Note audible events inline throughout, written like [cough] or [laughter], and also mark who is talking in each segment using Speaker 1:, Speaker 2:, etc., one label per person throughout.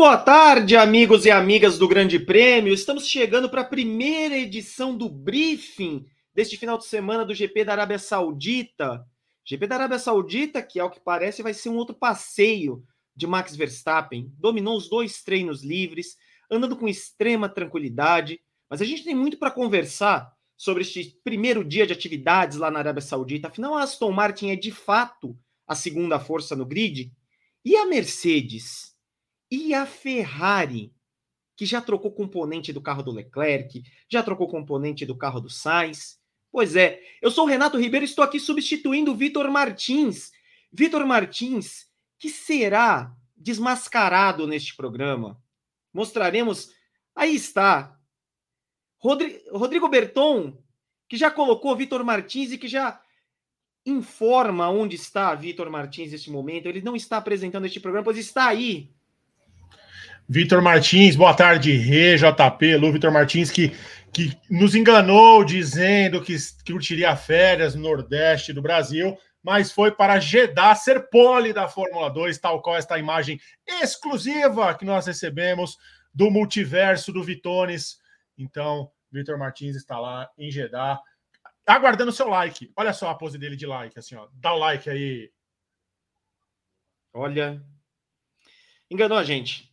Speaker 1: boa tarde, amigos e amigas do Grande Prêmio. Estamos chegando para a primeira edição do briefing deste final de semana do GP da Arábia Saudita. GP da Arábia Saudita, que ao que parece vai ser um outro passeio de Max Verstappen. Dominou os dois treinos livres, andando com extrema tranquilidade. Mas a gente tem muito para conversar sobre este primeiro dia de atividades lá na Arábia Saudita. Afinal, a Aston Martin é de fato a segunda força no grid. E a Mercedes? E a Ferrari, que já trocou componente do carro do Leclerc, já trocou componente do carro do Sainz. Pois é, eu sou o Renato Ribeiro e estou aqui substituindo o Vitor Martins. Vitor Martins, que será desmascarado neste programa. Mostraremos. Aí está. Rodrigo Berton, que já colocou Vitor Martins e que já informa onde está Vitor Martins neste momento. Ele não está apresentando este programa, pois está aí
Speaker 2: Vitor Martins, boa tarde, Rê, JP, Lu Vitor Martins, que, que nos enganou dizendo que curtiria férias no Nordeste do Brasil, mas foi para Jeddah ser pole da Fórmula 2, tal qual esta imagem exclusiva que nós recebemos do multiverso do Vitones. Então, Vitor Martins está lá em Jeddah, aguardando seu like. Olha só a pose dele de like, assim, ó. Dá o like aí.
Speaker 1: Olha. Enganou a gente.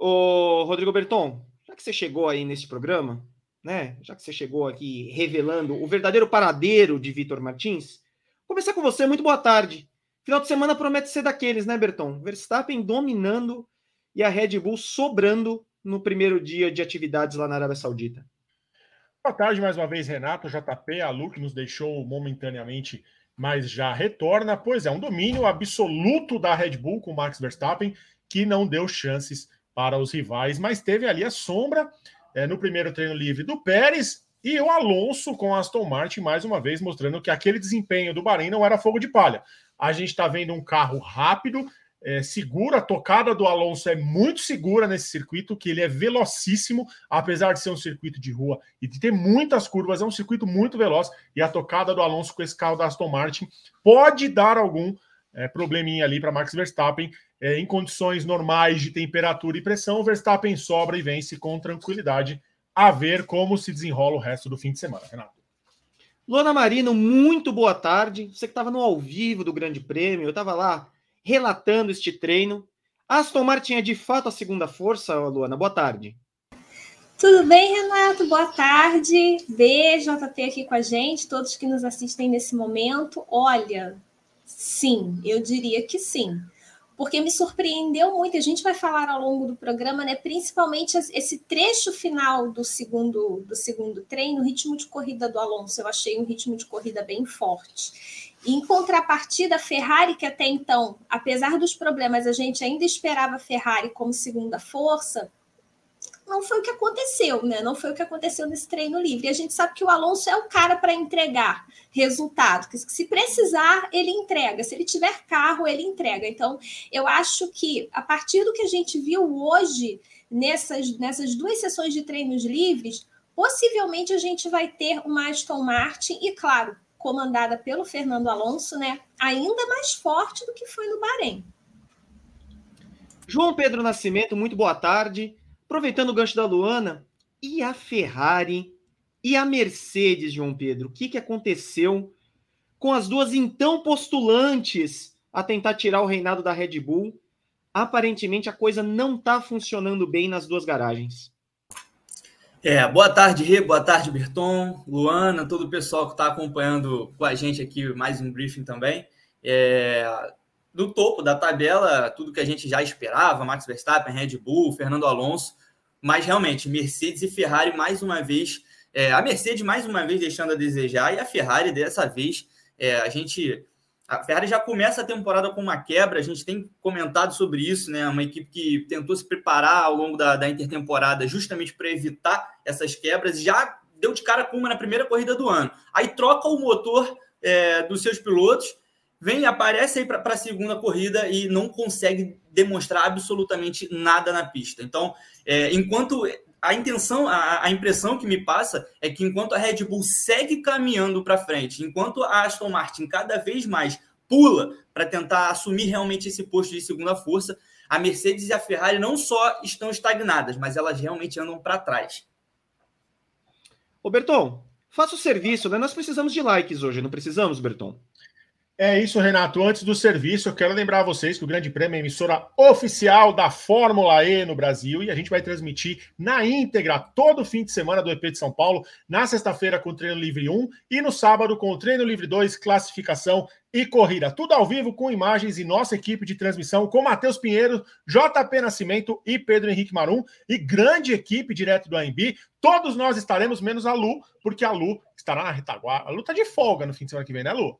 Speaker 1: Ô, Rodrigo Berton, já que você chegou aí nesse programa, né? Já que você chegou aqui revelando o verdadeiro paradeiro de Vitor Martins, começar com você. Muito boa tarde. Final de semana promete ser daqueles, né, Berton? Verstappen dominando e a Red Bull sobrando no primeiro dia de atividades lá na Arábia Saudita.
Speaker 2: Boa tarde mais uma vez, Renato, JP, a Lu, que nos deixou momentaneamente, mas já retorna. Pois é, um domínio absoluto da Red Bull com Max Verstappen, que não deu chances para os rivais, mas teve ali a sombra é, no primeiro treino livre do Pérez e o Alonso com a Aston Martin, mais uma vez mostrando que aquele desempenho do Bahrein não era fogo de palha. A gente está vendo um carro rápido, é, segura, a tocada do Alonso é muito segura nesse circuito, que ele é velocíssimo, apesar de ser um circuito de rua e de ter muitas curvas, é um circuito muito veloz, e a tocada do Alonso com esse carro da Aston Martin pode dar algum é, probleminha ali para Max Verstappen, é, em condições normais de temperatura e pressão, o Verstappen sobra e vence com tranquilidade. A ver como se desenrola o resto do fim de semana, Renato.
Speaker 1: Luana Marino, muito boa tarde. Você que estava no ao vivo do Grande Prêmio, eu estava lá relatando este treino. Aston Martin é de fato a segunda força, Luana. Boa tarde.
Speaker 3: Tudo bem, Renato? Boa tarde. Beijo, JT aqui com a gente, todos que nos assistem nesse momento. Olha, sim, eu diria que sim porque me surpreendeu muito. A gente vai falar ao longo do programa, né? Principalmente esse trecho final do segundo do segundo treino, o ritmo de corrida do Alonso. Eu achei um ritmo de corrida bem forte. em contrapartida, a Ferrari, que até então, apesar dos problemas, a gente ainda esperava a Ferrari como segunda força, não foi o que aconteceu, né? Não foi o que aconteceu nesse treino livre. E a gente sabe que o Alonso é o cara para entregar resultado, que se precisar, ele entrega. Se ele tiver carro, ele entrega. Então, eu acho que a partir do que a gente viu hoje nessas, nessas duas sessões de treinos livres, possivelmente a gente vai ter uma Aston Martin e, claro, comandada pelo Fernando Alonso, né? Ainda mais forte do que foi no Bahrein.
Speaker 1: João Pedro Nascimento, muito boa tarde. Aproveitando o gancho da Luana, e a Ferrari e a Mercedes, João Pedro? O que, que aconteceu com as duas então postulantes a tentar tirar o reinado da Red Bull? Aparentemente a coisa não está funcionando bem nas duas garagens.
Speaker 4: É, boa tarde, Rê, boa tarde, Berton, Luana, todo o pessoal que está acompanhando com a gente aqui mais um briefing também. É, no topo da tabela, tudo que a gente já esperava, Max Verstappen, Red Bull, Fernando Alonso, mas realmente, Mercedes e Ferrari mais uma vez, é, a Mercedes mais uma vez deixando a desejar, e a Ferrari dessa vez, é, a gente. A Ferrari já começa a temporada com uma quebra, a gente tem comentado sobre isso, né? Uma equipe que tentou se preparar ao longo da, da intertemporada justamente para evitar essas quebras, já deu de cara com uma na primeira corrida do ano. Aí troca o motor é, dos seus pilotos vem, aparece aí para a segunda corrida e não consegue demonstrar absolutamente nada na pista. Então, é, enquanto a intenção, a, a, impressão que me passa é que enquanto a Red Bull segue caminhando para frente, enquanto a Aston Martin cada vez mais pula para tentar assumir realmente esse posto de segunda força. A Mercedes e a Ferrari não só estão estagnadas, mas elas realmente andam para trás.
Speaker 1: Ô Berton, faça o serviço, né? Nós precisamos de likes hoje, não precisamos, Berton?
Speaker 2: É isso, Renato. Antes do serviço, eu quero lembrar a vocês que o Grande Prêmio é emissora oficial da Fórmula E no Brasil e a gente vai transmitir na íntegra todo fim de semana do EP de São Paulo, na sexta-feira com o Treino Livre 1 e no sábado com o Treino Livre 2, classificação e corrida. Tudo ao vivo com imagens e nossa equipe de transmissão com Matheus Pinheiro, JP Nascimento e Pedro Henrique Marum e grande equipe direto do AMB. Todos nós estaremos, menos a Lu, porque a Lu estará na retaguarda. A Lu tá de folga no fim de semana que vem, né, Lu?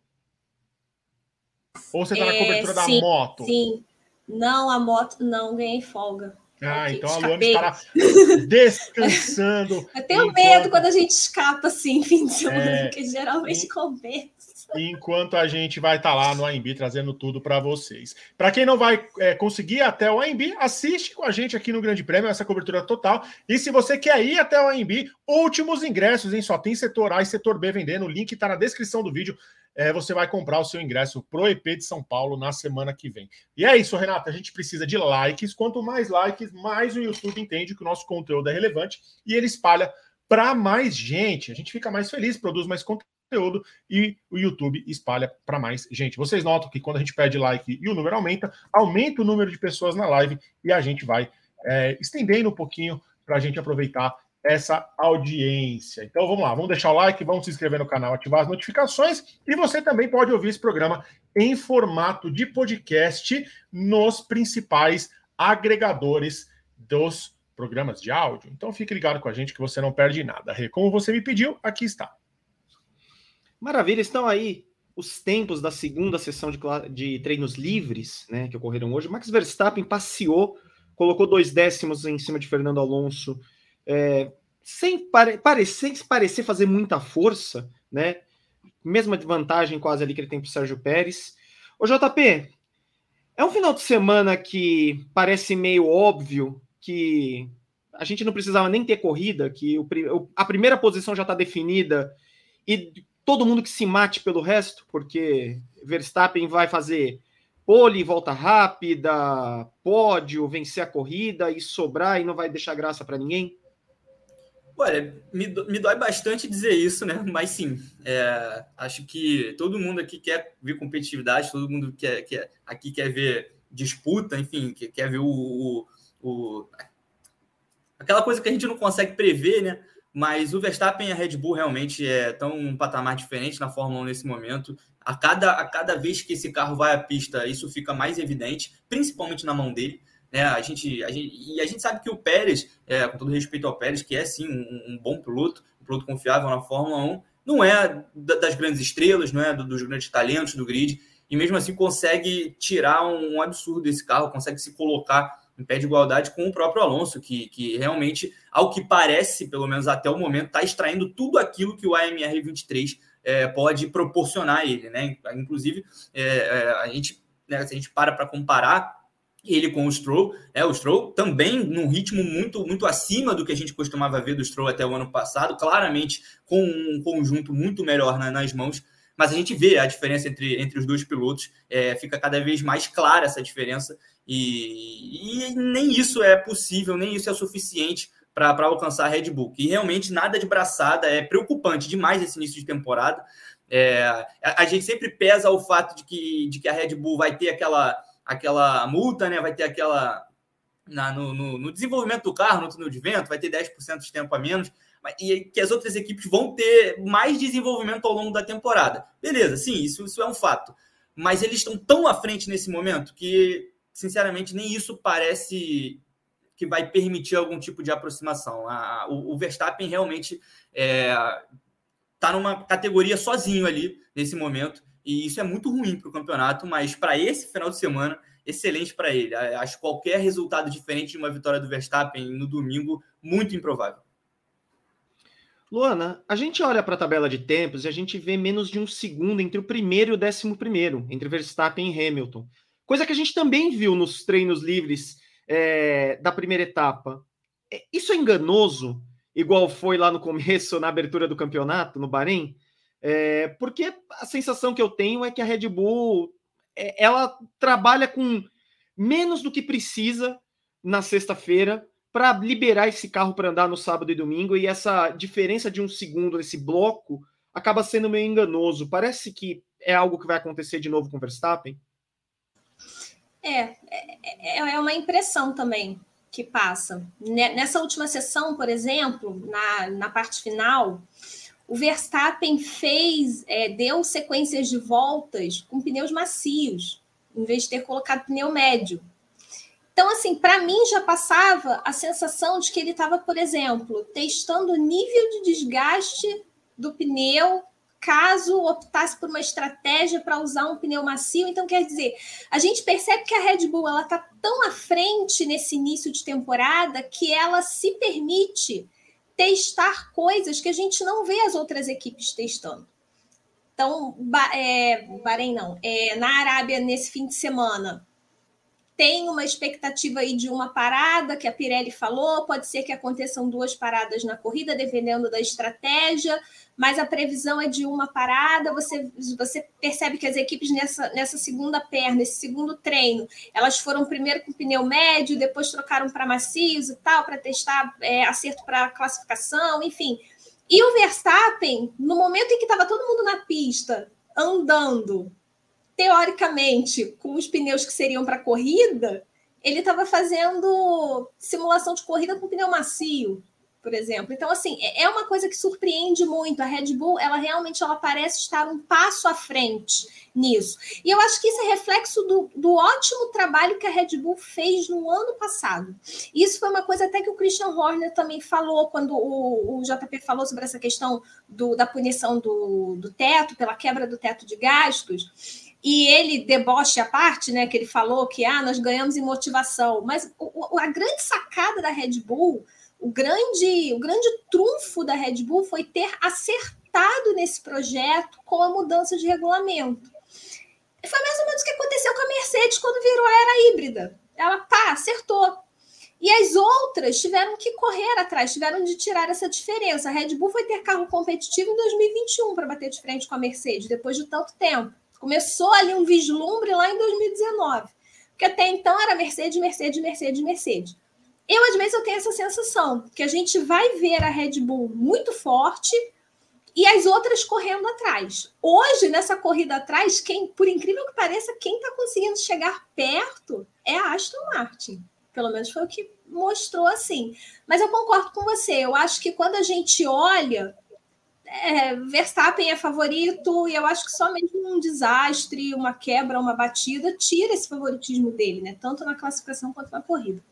Speaker 2: Ou você está na é, cobertura
Speaker 3: sim,
Speaker 2: da moto?
Speaker 3: Sim. Não, a moto não ganhei folga.
Speaker 2: Ah, então escapei. a Luana estará [laughs] descansando.
Speaker 3: Eu tenho enquanto... medo quando a gente escapa assim, [laughs] fim de semana, é... porque geralmente e... compensa.
Speaker 2: Enquanto a gente vai estar tá lá no AMB trazendo tudo para vocês. Para quem não vai é, conseguir até o AMB, assiste com a gente aqui no Grande Prêmio, essa cobertura total. E se você quer ir até o AMB, últimos ingressos, hein? Só tem setor A e setor B vendendo. O link está na descrição do vídeo é, você vai comprar o seu ingresso pro EP de São Paulo na semana que vem. E é isso, Renata. A gente precisa de likes. Quanto mais likes, mais o YouTube entende que o nosso conteúdo é relevante e ele espalha para mais gente. A gente fica mais feliz, produz mais conteúdo e o YouTube espalha para mais gente. Vocês notam que quando a gente pede like e o número aumenta, aumenta o número de pessoas na live e a gente vai é, estendendo um pouquinho para a gente aproveitar essa audiência. Então vamos lá, vamos deixar o like, vamos se inscrever no canal, ativar as notificações e você também pode ouvir esse programa em formato de podcast nos principais agregadores dos programas de áudio. Então fique ligado com a gente que você não perde nada. Como você me pediu, aqui está.
Speaker 1: Maravilha, estão aí os tempos da segunda sessão de, de treinos livres, né, que ocorreram hoje. Max Verstappen passeou, colocou dois décimos em cima de Fernando Alonso é, sem pare parecer, fazer muita força, né? Mesma vantagem quase ali que ele tem para o Sérgio Pérez. Ô JP, é um final de semana que parece meio óbvio que a gente não precisava nem ter corrida, que o, a primeira posição já está definida e todo mundo que se mate pelo resto, porque Verstappen vai fazer pole, volta rápida, pódio, vencer a corrida e sobrar e não vai deixar graça para ninguém?
Speaker 4: Olha, me, me dói bastante dizer isso, né? Mas sim, é, acho que todo mundo aqui quer ver competitividade, todo mundo quer, quer, aqui quer ver disputa, enfim, quer, quer ver o, o, o, aquela coisa que a gente não consegue prever, né? Mas o Verstappen e a Red Bull realmente estão é, um patamar diferente na Fórmula 1 nesse momento. A cada, a cada vez que esse carro vai à pista, isso fica mais evidente, principalmente na mão dele. É, a gente, a gente, e a gente sabe que o Pérez, é, com todo respeito ao Pérez, que é sim um, um, bom piloto, um piloto confiável na Fórmula 1, não é das grandes estrelas, não é dos grandes talentos do grid, e mesmo assim consegue tirar um, um absurdo desse carro, consegue se colocar em pé de igualdade com o próprio Alonso, que, que realmente, ao que parece, pelo menos até o momento, está extraindo tudo aquilo que o AMR 23 é, pode proporcionar a ele. Né? Inclusive, é, é, a, gente, né, se a gente para para comparar ele com o Stroll, é o Stroll também num ritmo muito muito acima do que a gente costumava ver do Stroll até o ano passado, claramente com um conjunto muito melhor na, nas mãos, mas a gente vê a diferença entre, entre os dois pilotos, é, fica cada vez mais clara essa diferença e, e nem isso é possível, nem isso é suficiente para alcançar a Red Bull. E realmente nada de braçada, é preocupante demais esse início de temporada. É, a, a gente sempre pesa o fato de que, de que a Red Bull vai ter aquela aquela multa, né? Vai ter aquela. Na, no, no, no, desenvolvimento do carro, no túnel de vento, vai ter 10% de tempo a menos, e que as outras equipes vão ter mais desenvolvimento ao longo da temporada. Beleza, sim, isso, isso é um fato. Mas eles estão tão à frente nesse momento que, sinceramente, nem isso parece que vai permitir algum tipo de aproximação. A, o, o, Verstappen realmente está é, tá numa categoria sozinho ali nesse momento. E isso é muito ruim para o campeonato, mas para esse final de semana, excelente para ele. Acho qualquer resultado diferente de uma vitória do Verstappen no domingo muito improvável.
Speaker 1: Luana, a gente olha para a tabela de tempos e a gente vê menos de um segundo entre o primeiro e o décimo primeiro, entre Verstappen e Hamilton. Coisa que a gente também viu nos treinos livres é, da primeira etapa. É, isso é enganoso, igual foi lá no começo, na abertura do campeonato, no Bahrein? É, porque a sensação que eu tenho é que a Red Bull é, ela trabalha com menos do que precisa na sexta-feira para liberar esse carro para andar no sábado e domingo, e essa diferença de um segundo nesse bloco acaba sendo meio enganoso. Parece que é algo que vai acontecer de novo com o Verstappen?
Speaker 3: É, é, é uma impressão também que passa. Nessa última sessão, por exemplo, na, na parte final, o Verstappen fez, é, deu sequências de voltas com pneus macios, em vez de ter colocado pneu médio. Então, assim, para mim já passava a sensação de que ele estava, por exemplo, testando o nível de desgaste do pneu caso optasse por uma estratégia para usar um pneu macio. Então, quer dizer, a gente percebe que a Red Bull ela está tão à frente nesse início de temporada que ela se permite testar coisas que a gente não vê as outras equipes testando. Então, é, Bahrein não, é, na Arábia nesse fim de semana tem uma expectativa aí de uma parada que a Pirelli falou, pode ser que aconteçam duas paradas na corrida, dependendo da estratégia, mas a previsão é de uma parada. Você, você percebe que as equipes nessa, nessa segunda perna, nesse segundo treino, elas foram primeiro com pneu médio, depois trocaram para macios e tal, para testar é, acerto para classificação, enfim. E o Verstappen, no momento em que estava todo mundo na pista, andando, teoricamente, com os pneus que seriam para corrida, ele estava fazendo simulação de corrida com pneu macio, por exemplo. Então, assim, é, é uma coisa que surpreende muito. A Red Bull, ela realmente ela parece estar um passo à frente nisso. E eu acho que isso é reflexo do, do ótimo trabalho que a Red Bull fez no ano passado. Isso foi uma coisa até que o Christian Horner também falou quando o, o JP falou sobre essa questão do, da punição do, do teto, pela quebra do teto de gastos e ele deboche a parte, né? Que ele falou que ah, nós ganhamos em motivação. Mas a grande sacada da Red Bull, o grande, o grande trunfo da Red Bull foi ter acertado nesse projeto com a mudança de regulamento. Foi mais ou menos o que aconteceu com a Mercedes quando virou a era híbrida. Ela pá, acertou. E as outras tiveram que correr atrás, tiveram de tirar essa diferença. A Red Bull foi ter carro competitivo em 2021 para bater de frente com a Mercedes, depois de tanto tempo. Começou ali um vislumbre lá em 2019. Porque até então era Mercedes, Mercedes, Mercedes, Mercedes. Eu, às vezes, eu tenho essa sensação que a gente vai ver a Red Bull muito forte e as outras correndo atrás. Hoje, nessa corrida atrás, quem, por incrível que pareça, quem está conseguindo chegar perto é a Aston Martin. Pelo menos foi o que mostrou assim. Mas eu concordo com você. Eu acho que quando a gente olha é, Verstappen é favorito e eu acho que só mesmo um desastre, uma quebra, uma batida tira esse favoritismo dele, né? Tanto na classificação quanto na corrida.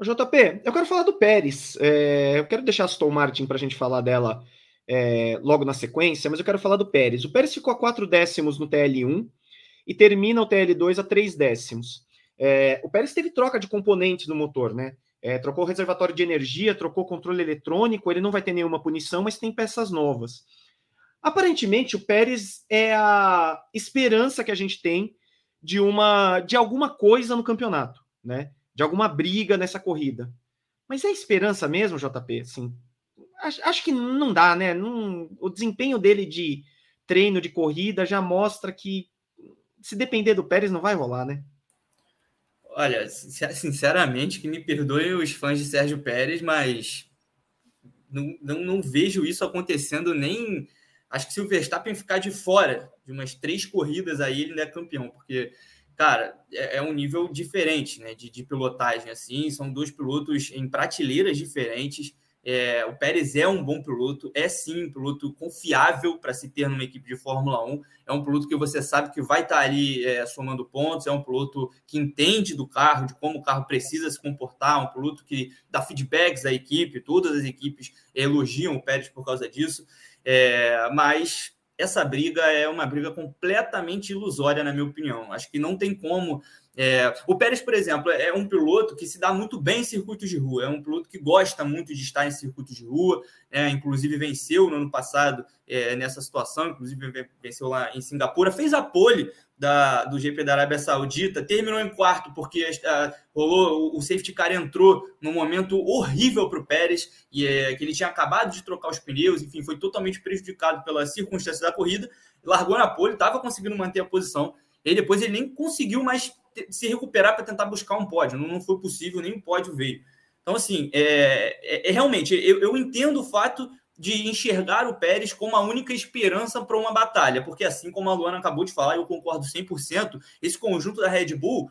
Speaker 1: JP, eu quero falar do Pérez. É, eu quero deixar a Aston Martin para a gente falar dela é, logo na sequência, mas eu quero falar do Pérez. O Pérez ficou a 4 décimos no TL1 e termina o TL2 a 3 décimos. É, o Pérez teve troca de componentes no motor, né? É, trocou reservatório de energia, trocou controle eletrônico, ele não vai ter nenhuma punição, mas tem peças novas. Aparentemente, o Pérez é a esperança que a gente tem de uma de alguma coisa no campeonato, né? De alguma briga nessa corrida. Mas é esperança mesmo, JP? Assim, acho, acho que não dá, né? Não, o desempenho dele de treino de corrida já mostra que se depender do Pérez não vai rolar, né?
Speaker 4: Olha, sinceramente, que me perdoem os fãs de Sérgio Pérez, mas não, não, não, vejo isso acontecendo nem. Acho que se o Verstappen ficar de fora de umas três corridas aí, ele não é campeão, porque, cara, é, é um nível diferente né, de, de pilotagem. assim. São dois pilotos em prateleiras diferentes. É, o Pérez é um bom piloto, é sim um piloto confiável para se ter numa equipe de Fórmula 1. É um piloto que você sabe que vai estar tá ali é, somando pontos, é um piloto que entende do carro, de como o carro precisa se comportar, um piloto que dá feedbacks à equipe, todas as equipes elogiam o Pérez por causa disso. É, mas essa briga é uma briga completamente ilusória, na minha opinião. Acho que não tem como é, o Pérez, por exemplo, é um piloto que se dá muito bem em circuitos de rua, é um piloto que gosta muito de estar em circuitos de rua, é, inclusive venceu no ano passado é, nessa situação, inclusive venceu lá em Singapura, fez a pole da, do GP da Arábia Saudita, terminou em quarto porque a, rolou o safety car entrou num momento horrível para o Pérez e é, que ele tinha acabado de trocar os pneus, enfim, foi totalmente prejudicado pelas circunstâncias da corrida, largou na pole, estava conseguindo manter a posição E depois ele nem conseguiu mais se recuperar para tentar buscar um pódio. Não, não foi possível, nem o pódio veio. Então, assim, é, é, é realmente, eu, eu entendo o fato de enxergar o Pérez como a única esperança para uma batalha, porque assim como a Luana acabou de falar, eu concordo 100%, esse conjunto da Red Bull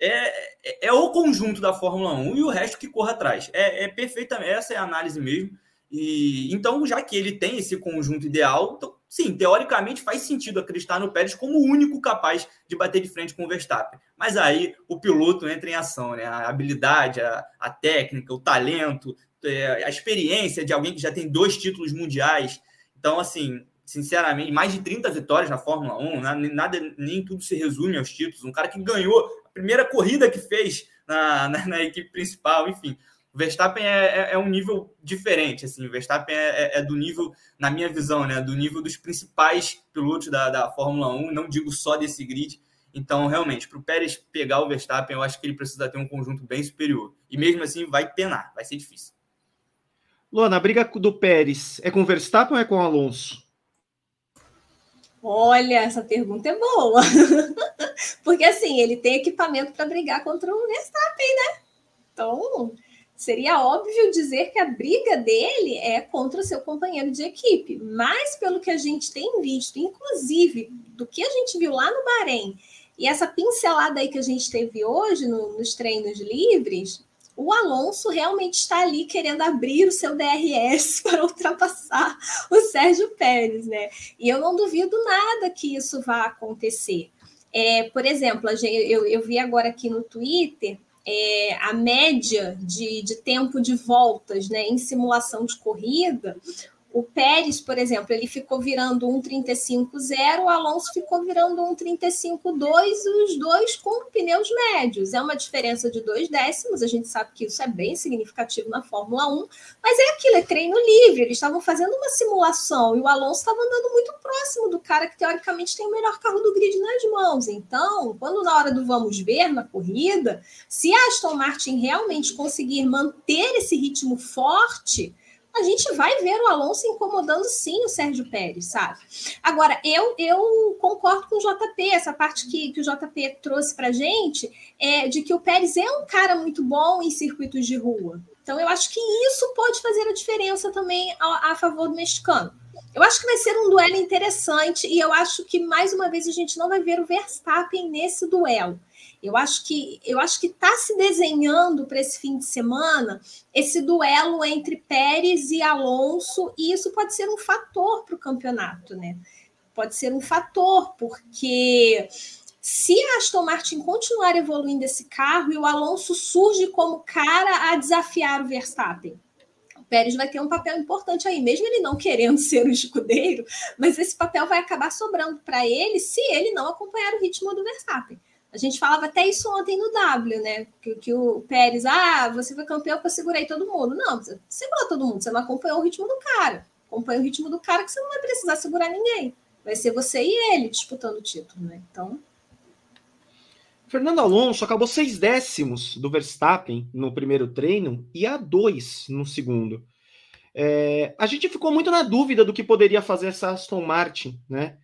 Speaker 4: é, é, é o conjunto da Fórmula 1 e o resto que corre atrás. É, é perfeitamente, essa é a análise mesmo. E então, já que ele tem esse conjunto ideal, então, sim, teoricamente faz sentido acreditar no Pérez como o único capaz de bater de frente com o Verstappen. Mas aí o piloto entra em ação, né? A habilidade, a, a técnica, o talento, é, a experiência de alguém que já tem dois títulos mundiais. Então, assim, sinceramente, mais de 30 vitórias na Fórmula 1, nada, nem tudo se resume aos títulos. Um cara que ganhou a primeira corrida que fez na, na, na equipe principal, enfim. O Verstappen é, é, é, um nível diferente, assim, o Verstappen é, é, é, do nível, na minha visão, né, do nível dos principais pilotos da, da Fórmula 1, não digo só desse grid. Então, realmente, para o Pérez pegar o Verstappen, eu acho que ele precisa ter um conjunto bem superior. E mesmo assim, vai penar, vai ser difícil.
Speaker 1: Luana, a briga do Pérez é com o Verstappen ou é com o Alonso?
Speaker 3: Olha, essa pergunta é boa. [laughs] Porque assim, ele tem equipamento para brigar contra o Verstappen, né? Então, seria óbvio dizer que a briga dele é contra o seu companheiro de equipe, mas pelo que a gente tem visto, inclusive do que a gente viu lá no Bahrein, e essa pincelada aí que a gente teve hoje no, nos treinos livres, o Alonso realmente está ali querendo abrir o seu DRS [laughs] para ultrapassar o Sérgio Pérez, né? E eu não duvido nada que isso vá acontecer. É, por exemplo, eu, eu vi agora aqui no Twitter é, a média de, de tempo de voltas né, em simulação de corrida, o Pérez, por exemplo, ele ficou virando 1,35,0, o Alonso ficou virando 1,35,2, os dois com pneus médios. É uma diferença de dois décimos, a gente sabe que isso é bem significativo na Fórmula 1, mas é aquilo, é treino livre. Eles estavam fazendo uma simulação e o Alonso estava andando muito próximo do cara que teoricamente tem o melhor carro do grid nas mãos. Então, quando na hora do vamos ver na corrida, se a Aston Martin realmente conseguir manter esse ritmo forte a gente vai ver o Alonso incomodando sim o Sérgio Pérez, sabe? Agora, eu eu concordo com o JP, essa parte que, que o JP trouxe para gente, é de que o Pérez é um cara muito bom em circuitos de rua. Então, eu acho que isso pode fazer a diferença também a, a favor do mexicano. Eu acho que vai ser um duelo interessante e eu acho que, mais uma vez, a gente não vai ver o Verstappen nesse duelo. Eu acho que eu acho que está se desenhando para esse fim de semana esse duelo entre Pérez e Alonso, e isso pode ser um fator para o campeonato, né? Pode ser um fator, porque se a Aston Martin continuar evoluindo esse carro e o Alonso surge como cara a desafiar o Verstappen, o Pérez vai ter um papel importante aí, mesmo ele não querendo [laughs] ser o escudeiro, mas esse papel vai acabar sobrando para ele se ele não acompanhar o ritmo do Verstappen. A gente falava até isso ontem no W, né? Que, que o Pérez, ah, você foi campeão porque eu segurei todo mundo. Não, você segurou todo mundo, você não acompanhou o ritmo do cara. Acompanha o ritmo do cara que você não vai precisar segurar ninguém. Vai ser você e ele disputando o título, né? Então.
Speaker 1: Fernando Alonso acabou seis décimos do Verstappen no primeiro treino e a dois no segundo. É, a gente ficou muito na dúvida do que poderia fazer essa Aston Martin, né?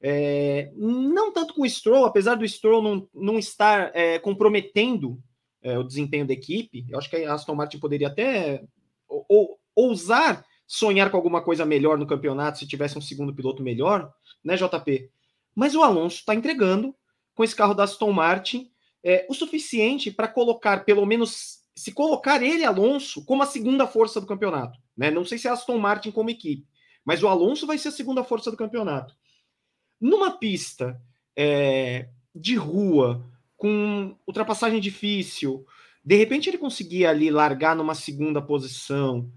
Speaker 1: É, não tanto com o Stroll, apesar do Stroll não, não estar é, comprometendo é, o desempenho da equipe, eu acho que a Aston Martin poderia até ou, ou, ousar sonhar com alguma coisa melhor no campeonato se tivesse um segundo piloto melhor, né, JP? Mas o Alonso está entregando com esse carro da Aston Martin é, o suficiente para colocar, pelo menos, se colocar ele, Alonso, como a segunda força do campeonato. Né? Não sei se é a Aston Martin como equipe, mas o Alonso vai ser a segunda força do campeonato. Numa pista é, de rua, com ultrapassagem difícil, de repente ele conseguia ali largar numa segunda posição,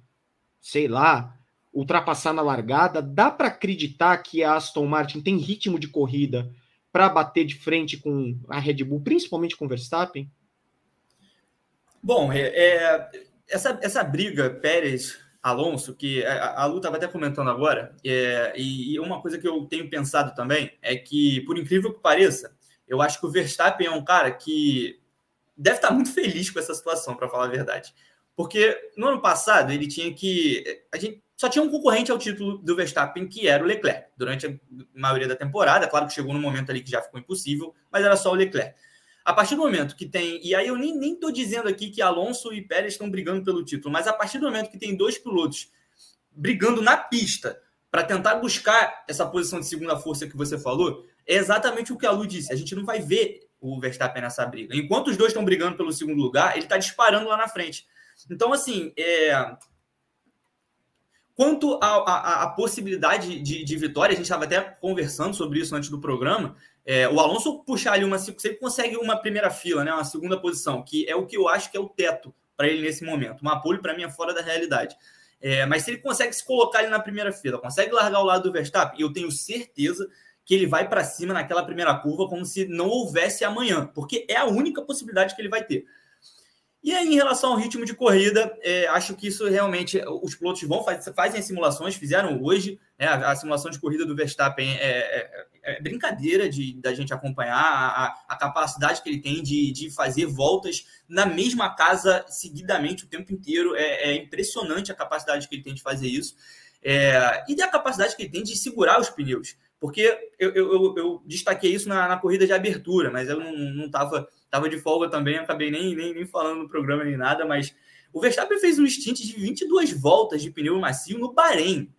Speaker 1: sei lá, ultrapassar na largada, dá para acreditar que a Aston Martin tem ritmo de corrida para bater de frente com a Red Bull, principalmente com o Verstappen?
Speaker 4: Bom, é, é, essa, essa briga Pérez Alonso, que a, a Lu estava até comentando agora, é, e, e, uma coisa que eu tenho pensado também é que, por incrível que pareça, eu acho que o Verstappen é um cara que deve estar muito feliz com essa situação, para falar a verdade. Porque no ano passado ele tinha que. A gente só tinha um concorrente ao título do Verstappen, que era o Leclerc. Durante a maioria da temporada, claro que chegou num momento ali que já ficou impossível, mas era só o Leclerc. A partir do momento que tem, e aí eu nem estou dizendo aqui que Alonso e Pérez estão brigando pelo título, mas a partir do momento que tem dois pilotos brigando na pista para tentar buscar essa posição de segunda força que você falou, é exatamente o que a Lu disse. A gente não vai ver o Verstappen nessa briga. Enquanto os dois estão brigando pelo segundo lugar, ele está disparando lá na frente. Então, assim, é, Quanto à possibilidade de, de, vitória, a gente estava até conversando sobre isso antes do programa. É, o Alonso puxar ali uma. Se ele consegue uma primeira fila, né, uma segunda posição, que é o que eu acho que é o teto para ele nesse momento. Uma pole, para mim, é fora da realidade. É, mas se ele consegue se colocar ali na primeira fila, consegue largar ao lado do Verstappen, eu tenho certeza que ele vai para cima naquela primeira curva como se não houvesse amanhã, porque é a única possibilidade que ele vai ter. E aí, em relação ao ritmo de corrida, é, acho que isso realmente os pilotos vão fazer, fazem simulações, fizeram hoje né, a, a, simulação de corrida do Verstappen é, é, é brincadeira de da gente acompanhar a, a, capacidade que ele tem de, de fazer voltas na mesma casa seguidamente o tempo inteiro. É, é impressionante a capacidade que ele tem de fazer isso é, e da capacidade que ele tem de segurar os pneus. Porque eu, eu, eu destaquei isso na, na, corrida de abertura, mas eu não estava tava de folga também, acabei nem, nem, nem falando no programa nem nada, mas o Verstappen fez um stint de 22 voltas de pneu macio no Bahrein.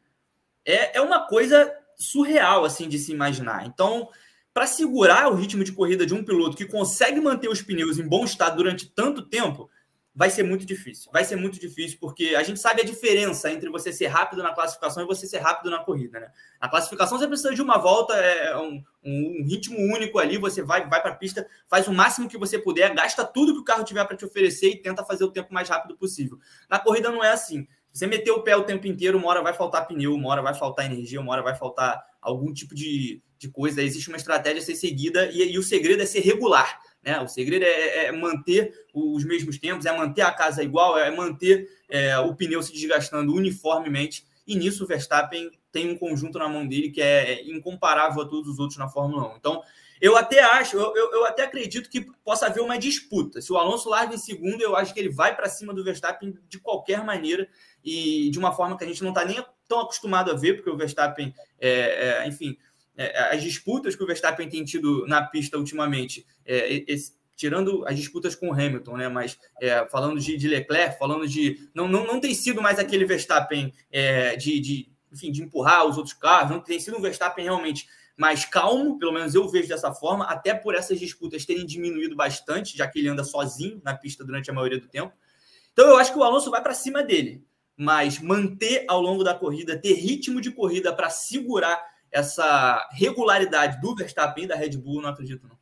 Speaker 4: É, é uma coisa surreal, assim, de se imaginar. Então, para segurar o ritmo de corrida de um piloto que consegue manter os pneus em bom estado durante tanto tempo, vai ser muito difícil. Vai ser muito difícil, porque a gente sabe a diferença entre você ser rápido na classificação e você ser rápido na corrida, né? Na classificação você precisa de uma volta, é um, um ritmo único ali, você vai, vai para a pista, faz o máximo que você puder, gasta tudo que o carro tiver para te oferecer e tenta fazer o tempo mais rápido possível. Na corrida não é assim. Você meter o pé o tempo inteiro, uma hora vai faltar pneu, uma hora vai faltar energia, uma hora vai faltar algum tipo de, de coisa. Existe uma estratégia a ser seguida e, e o segredo é ser regular. Né? O segredo é, é, é, manter os mesmos tempos, é manter a casa igual, é manter é, o pneu se desgastando uniformemente. E nisso o Verstappen tem um conjunto na mão dele que é incomparável a todos os outros na Fórmula 1. Então, eu até acho, eu, eu, eu até acredito que possa haver uma disputa. Se o Alonso larga em segundo, eu acho que ele vai para cima do Verstappen de qualquer maneira e de uma forma que a gente não está nem tão acostumado a ver, porque o Verstappen, é, é, enfim, é, as disputas que o Verstappen tem tido na pista ultimamente, é, esse, tirando as disputas com o Hamilton, né? Mas é, falando de, de, Leclerc, falando de. Não, não, não tem sido mais aquele Verstappen é, de, de, enfim, de empurrar os outros carros, não tem sido um Verstappen realmente mais calmo, pelo menos eu vejo dessa forma, até por essas disputas terem diminuído bastante, já que ele anda sozinho na pista durante a maioria do tempo. Então eu acho que o Alonso vai para cima dele, mas manter ao longo da corrida, ter ritmo de corrida para segurar essa regularidade do Verstappen e da Red Bull, não acredito não.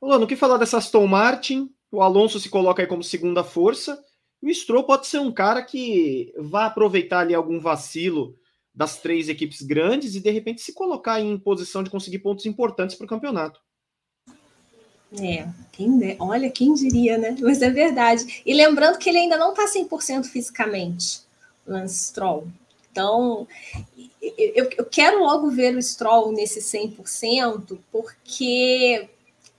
Speaker 1: Olá, o que falar dessa Aston Martin? O Alonso se coloca aí como segunda força. O Stroll pode ser um cara que vai aproveitar ali algum vacilo das três equipes grandes e de repente se colocar em posição de conseguir pontos importantes para o campeonato.
Speaker 3: É, quem, olha, quem diria, né? [laughs] Mas é verdade. E lembrando que ele ainda não está 100% fisicamente, Lance Stroll. Então, eu, eu quero logo ver o Stroll nesse 100%, porque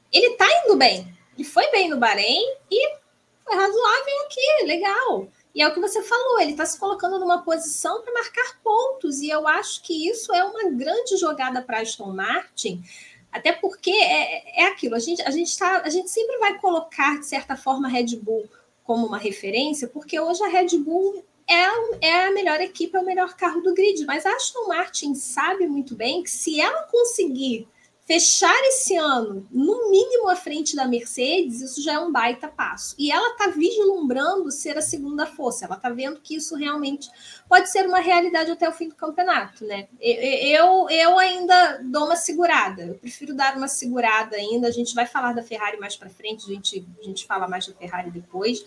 Speaker 3: ele está indo bem. Ele foi bem no Bahrein e foi razoável aqui, legal. E é o que você falou, ele está se colocando numa posição para marcar pontos, e eu acho que isso é uma grande jogada para Aston Martin, até porque é, é aquilo, a gente, a, gente tá, a gente sempre vai colocar, de certa forma, a Red Bull como uma referência, porque hoje a Red Bull é, é a melhor equipe, é o melhor carro do grid. Mas a Aston Martin sabe muito bem que se ela conseguir fechar esse ano, no mínimo à frente da Mercedes, isso já é um baita passo. E ela está vislumbrando ser a segunda força, ela está vendo que isso realmente pode ser uma realidade até o fim do campeonato, né? Eu, eu ainda dou uma segurada, eu prefiro dar uma segurada ainda. A gente vai falar da Ferrari mais para frente, a gente, a gente fala mais da Ferrari depois.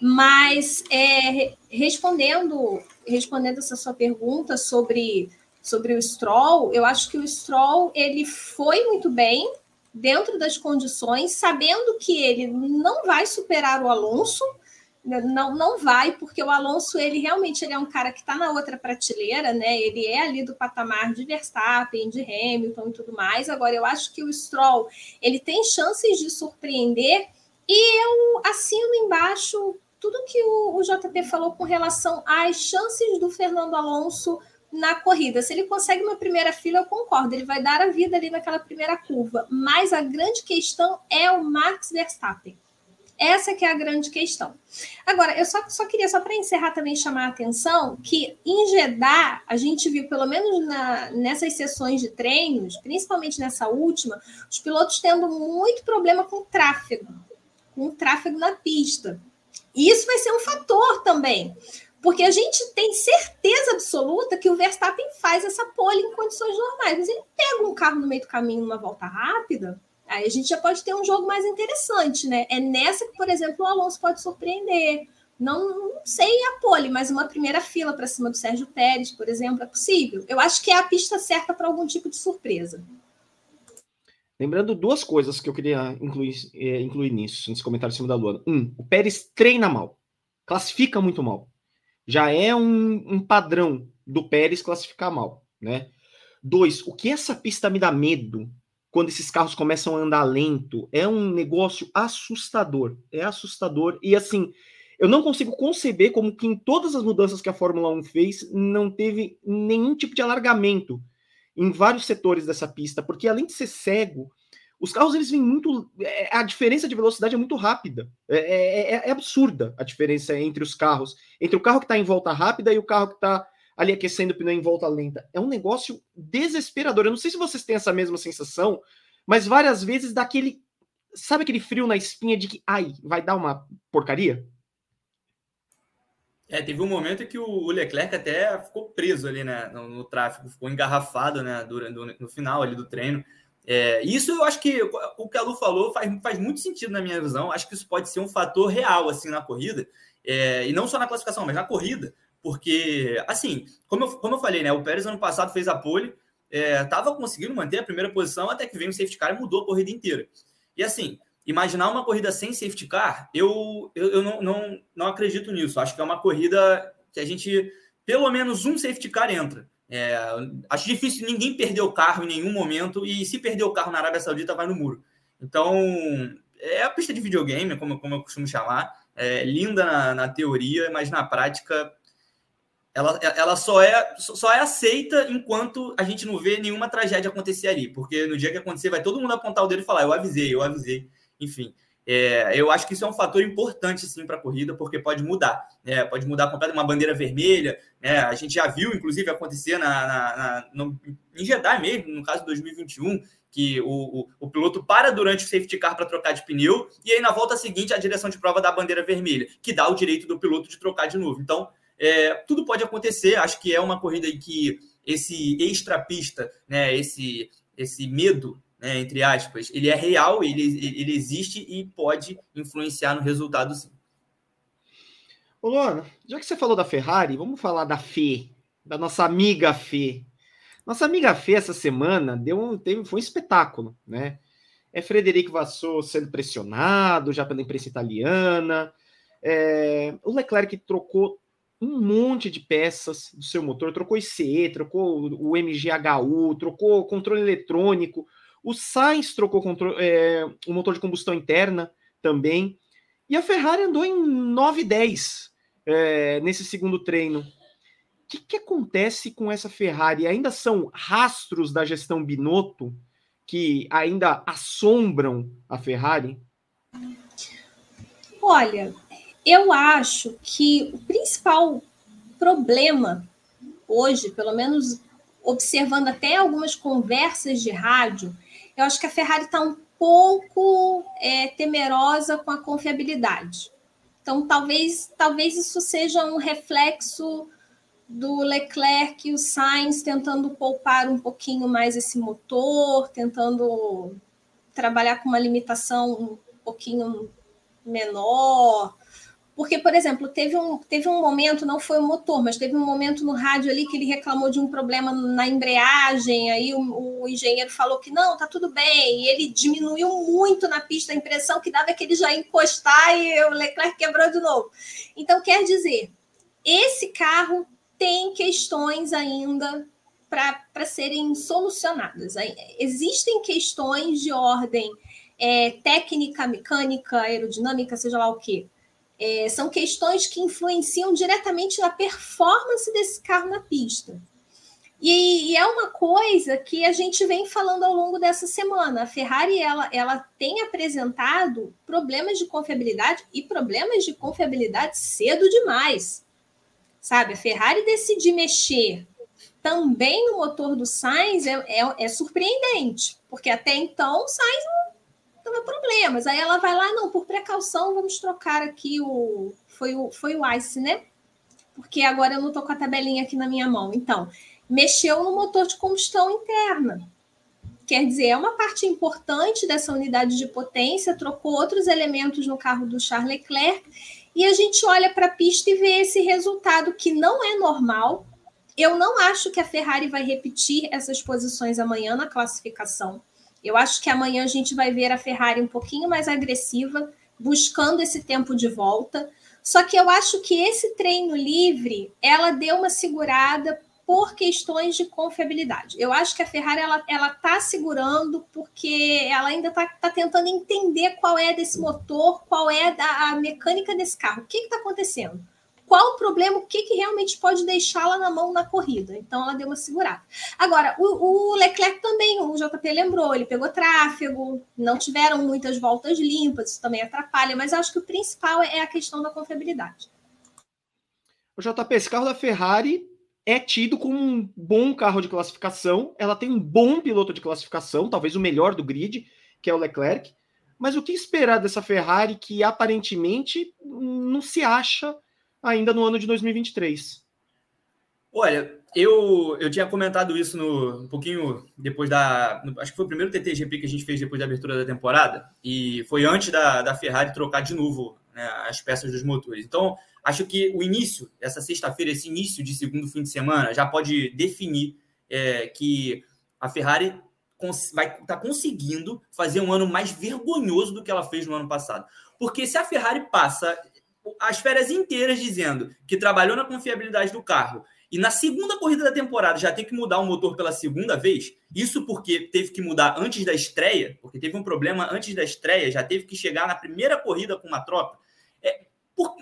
Speaker 3: Mas é, respondendo, respondendo essa sua pergunta sobre, sobre o Stroll, eu acho que o Stroll ele foi muito bem dentro das condições, sabendo que ele não vai superar o Alonso, né, não, não vai, porque o Alonso ele realmente ele é um cara que está na outra prateleira, né? Ele é ali do patamar de Verstappen, de Hamilton e tudo mais. Agora eu acho que o Stroll ele tem chances de surpreender e eu assino embaixo tudo que o, o JP falou com relação às chances do Fernando Alonso na corrida. Se ele consegue uma primeira fila, eu concordo, ele vai dar a vida ali naquela primeira curva. Mas a grande questão é o Max Verstappen. Essa que é a grande questão. Agora, eu só, só queria, só para encerrar também, chamar a atenção que em Jeddah, a gente viu, pelo menos na, nessas sessões de treinos, principalmente nessa última, os pilotos tendo muito problema com tráfego, com tráfego na pista. E isso vai ser um fator também, porque a gente tem certeza absoluta que o Verstappen faz essa pole em condições normais, mas ele pega um carro no meio do caminho numa volta rápida, Aí a gente já pode ter um jogo mais interessante, né? É nessa que, por exemplo, o Alonso pode surpreender. Não, não sei a pole, mas uma primeira fila para cima do Sérgio Pérez, por exemplo, é possível. Eu acho que é a pista certa para algum tipo de surpresa.
Speaker 1: Lembrando duas coisas que eu queria incluir, é, incluir nisso, nesse comentário em cima da Luana. Um, o Pérez treina mal, classifica muito mal. Já é um, um padrão do Pérez classificar mal, né? Dois, o que essa pista me dá medo quando esses carros começam a andar lento, é um negócio assustador. É assustador. E assim, eu não consigo conceber como que em todas as mudanças que a Fórmula 1 fez, não teve nenhum tipo de alargamento em vários setores dessa pista, porque além de ser cego, os carros eles vêm muito. É, a diferença de velocidade é muito rápida. É, é, é, é absurda a diferença entre os carros, entre o carro que está em volta rápida e o carro que está ali aquecendo o pneu em volta lenta. É um negócio desesperador. Eu não sei se vocês têm essa mesma sensação, mas várias vezes dá aquele. Sabe aquele frio na espinha de que, ai, vai dar uma porcaria?
Speaker 4: É, teve um momento que o Leclerc até ficou preso ali né, no, no tráfego, ficou engarrafado né, durante, no final ali do treino. É, isso eu acho que o que a Lu falou faz, faz muito sentido na minha visão. Acho que isso pode ser um fator real assim na corrida, é, e não só na classificação, mas na corrida, porque, assim, como eu, como eu falei, né? O Pérez ano passado fez a pole, estava é, conseguindo manter a primeira posição até que veio o safety car e mudou a corrida inteira. E assim, imaginar uma corrida sem safety car, eu, eu, eu não, não, não acredito nisso. Acho que é uma corrida que a gente, pelo menos um safety car entra. É, acho difícil ninguém perder o carro em nenhum momento, e se perder o carro na Arábia Saudita, vai no muro. Então, é a pista de videogame, como, como eu costumo chamar, é linda na, na teoria, mas na prática ela, ela só, é, só é aceita enquanto a gente não vê nenhuma tragédia acontecer ali. Porque no dia que acontecer, vai todo mundo apontar o dedo e falar: eu avisei, eu avisei. Enfim, é, eu acho que isso é um fator importante sim para a corrida, porque pode mudar. Né? Pode mudar completamente uma bandeira vermelha. Né? A gente já viu, inclusive, acontecer na, na, na no, em Jeddah mesmo, no caso de 2021, que o, o, o, piloto para durante o safety car para trocar de pneu, e aí na volta seguinte a direção de prova dá a bandeira vermelha, que dá o direito do piloto de trocar de novo. Então, é, tudo pode acontecer. Acho que é uma corrida em que esse extrapista, né, esse, esse medo, né, entre aspas, ele é real, ele, ele existe e pode influenciar no resultado sim.
Speaker 1: Ô, Luana, já que você falou da Ferrari, vamos falar da Fê, da nossa amiga Fê. Nossa amiga Fê, essa semana, deu um, teve, foi um espetáculo, né? É Frederico Vassou sendo pressionado já pela imprensa italiana. É, o Leclerc trocou um monte de peças do seu motor, trocou ICE, trocou o MGHU, trocou controle eletrônico, o Sainz trocou é, o motor de combustão interna também, e a Ferrari andou em 9 10 é, nesse segundo treino. O que, que acontece com essa Ferrari? Ainda são rastros da gestão Binotto que ainda assombram a Ferrari?
Speaker 3: Olha, eu acho que o principal problema hoje, pelo menos observando até algumas conversas de rádio, eu acho que a Ferrari está um pouco é, temerosa com a confiabilidade. Então, talvez, talvez isso seja um reflexo do Leclerc e o Sainz tentando poupar um pouquinho mais esse motor, tentando trabalhar com uma limitação um pouquinho menor, porque, por exemplo, teve um, teve um momento, não foi o motor, mas teve um momento no rádio ali que ele reclamou de um problema na embreagem, aí o, o engenheiro falou que não, tá tudo bem, e ele diminuiu muito na pista, a impressão que dava que ele já ia encostar e o Leclerc quebrou de novo. Então, quer dizer, esse carro tem questões ainda para serem solucionadas. Existem questões de ordem é, técnica, mecânica, aerodinâmica, seja lá o que É, são questões que influenciam diretamente na performance desse carro na pista. E, e, é uma coisa que a gente vem falando ao longo dessa semana. A Ferrari ela, ela tem apresentado problemas de confiabilidade e problemas de confiabilidade cedo demais. Sabe, a Ferrari decidir mexer também no motor do Sainz é, é, é surpreendente, porque até então o Sainz não problemas. Aí ela vai lá, não, por precaução, vamos trocar aqui o. Foi o, foi o ICE, né? Porque agora eu não estou com a tabelinha aqui na minha mão. Então, mexeu no motor de combustão interna. Quer dizer, é uma parte importante dessa unidade de potência, trocou outros elementos no carro do Charles Leclerc, e a gente olha para a pista e vê esse resultado que não é normal. Eu não acho que a Ferrari vai repetir essas posições amanhã na classificação. Eu acho que amanhã a gente vai ver a Ferrari um pouquinho mais agressiva, buscando esse tempo de volta. Só que eu acho que esse treino livre, ela deu uma segurada por questões de confiabilidade. Eu acho que a Ferrari ela ela está segurando porque ela ainda está tá tentando entender qual é desse motor, qual é da, a mecânica desse carro, o que está acontecendo, qual o problema, o que, que realmente pode deixá-la na mão na corrida. Então ela deu uma segurada. Agora, o, o Leclerc também, o JP lembrou, ele pegou tráfego, não tiveram muitas voltas limpas, isso também atrapalha, mas acho que o principal é a questão da confiabilidade.
Speaker 1: O JP, esse carro da Ferrari é tido como um bom carro de classificação. Ela tem um bom piloto de classificação, talvez o melhor do grid, que é o Leclerc. Mas o que esperar dessa Ferrari que aparentemente não se acha ainda no ano de 2023?
Speaker 4: Olha, eu, eu tinha comentado isso no, um pouquinho depois da. No, acho que foi o primeiro TTGP que a gente fez depois da abertura da temporada. E foi antes da, da Ferrari trocar de novo né, as peças dos motores. Então, acho que o início, essa sexta-feira, esse início de segundo fim de semana, já pode definir é, que a Ferrari vai estar tá conseguindo fazer um ano mais vergonhoso do que ela fez no ano passado. Porque se a Ferrari passa as férias inteiras dizendo que trabalhou na confiabilidade do carro e na segunda corrida da temporada já tem que mudar o motor pela segunda vez, isso porque teve que mudar antes da estreia, porque teve um problema antes da estreia, já teve que chegar na primeira corrida com uma troca. É, por,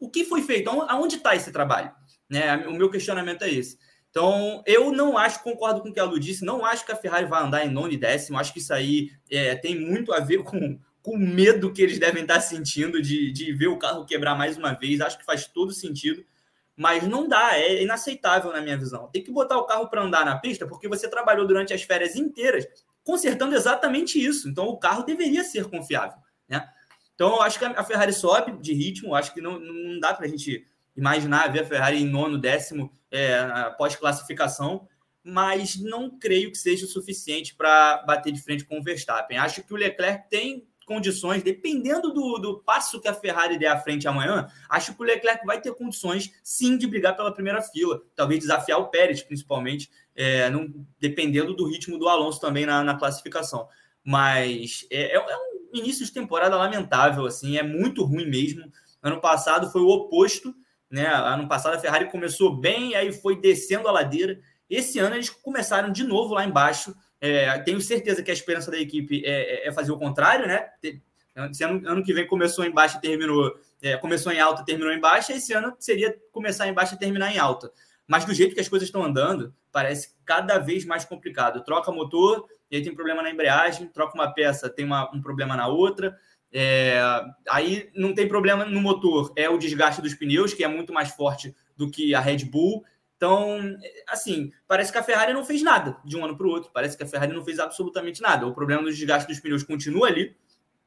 Speaker 4: o que foi feito? Aonde está esse trabalho? Né? O meu questionamento é esse. Então, eu não acho, concordo com o que a Lu disse, não acho que a Ferrari vai andar em nono e décimo. Acho que isso aí é, tem muito a ver com, com medo que eles devem estar sentindo de, de ver o carro quebrar mais uma vez. Acho que faz todo sentido. Mas não dá, é inaceitável na minha visão. Tem que botar o carro para andar na pista porque você trabalhou durante as férias inteiras consertando exatamente isso. Então, o carro deveria ser confiável. Né? Então, eu acho que a Ferrari sobe de ritmo, acho que não, não dá para a gente imaginar ver a Ferrari em nono, décimo é, pós-classificação, mas não creio que seja o suficiente para bater de frente com o Verstappen. Acho que o Leclerc tem condições, dependendo do, do passo que a Ferrari der à frente amanhã, acho que o Leclerc vai ter condições sim de brigar pela primeira fila, talvez desafiar o Pérez, principalmente, é, não, dependendo do ritmo do Alonso também na, na classificação. Mas é, é, é um início de temporada lamentável, assim, é muito ruim mesmo. Ano passado foi o oposto, né? Ano passado a Ferrari começou bem, aí foi descendo a ladeira. Esse ano eles começaram de novo lá embaixo. É, tenho certeza que a esperança da equipe é, é, é fazer o contrário, né? Ano, ano que vem começou em baixa e terminou, é, começou em alta, terminou em baixa. Esse ano seria começar em baixa e terminar em alta. Mas do jeito que as coisas estão andando, parece cada vez mais complicado. Troca motor, e aí tem problema na embreagem, troca uma peça, tem uma, um problema na outra. É, aí não tem problema no motor, é o desgaste dos pneus, que é muito mais forte do que a Red Bull. Então, assim, parece que a Ferrari não fez nada de um ano para o outro. Parece que a Ferrari não fez absolutamente nada. O problema do desgaste dos pneus continua ali,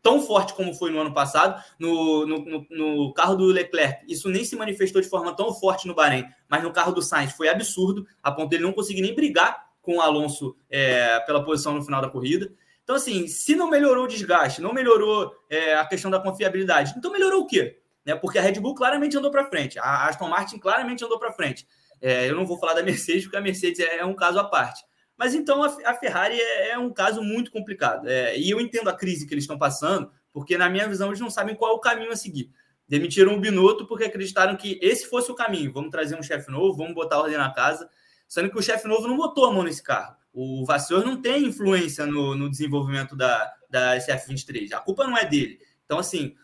Speaker 4: tão forte como foi no ano passado. No, no, no, carro do Leclerc, isso nem se manifestou de forma tão forte no Bahrein, mas no carro do Sainz foi absurdo, a ponto dele não conseguir nem brigar com o Alonso é, pela posição no final da corrida. Então, assim, se não melhorou o desgaste, não melhorou é, a questão da confiabilidade, então melhorou o quê? Né? Porque a Red Bull claramente andou para frente, a Aston Martin claramente andou para frente. É, eu não vou falar da Mercedes, porque a Mercedes é, é um caso à parte. Mas então a, a Ferrari é, é, um caso muito complicado. É, e eu entendo a crise que eles estão passando, porque, na minha visão, eles não sabem qual é o caminho a seguir. Demitiram o Binotto porque acreditaram que esse fosse o caminho. Vamos trazer um chefe novo, vamos botar ordem na casa sendo que o chefe novo não botou a mão nesse carro. O Vasseur não tem influência no, no desenvolvimento da, da SF23. A culpa não é dele. Então, assim,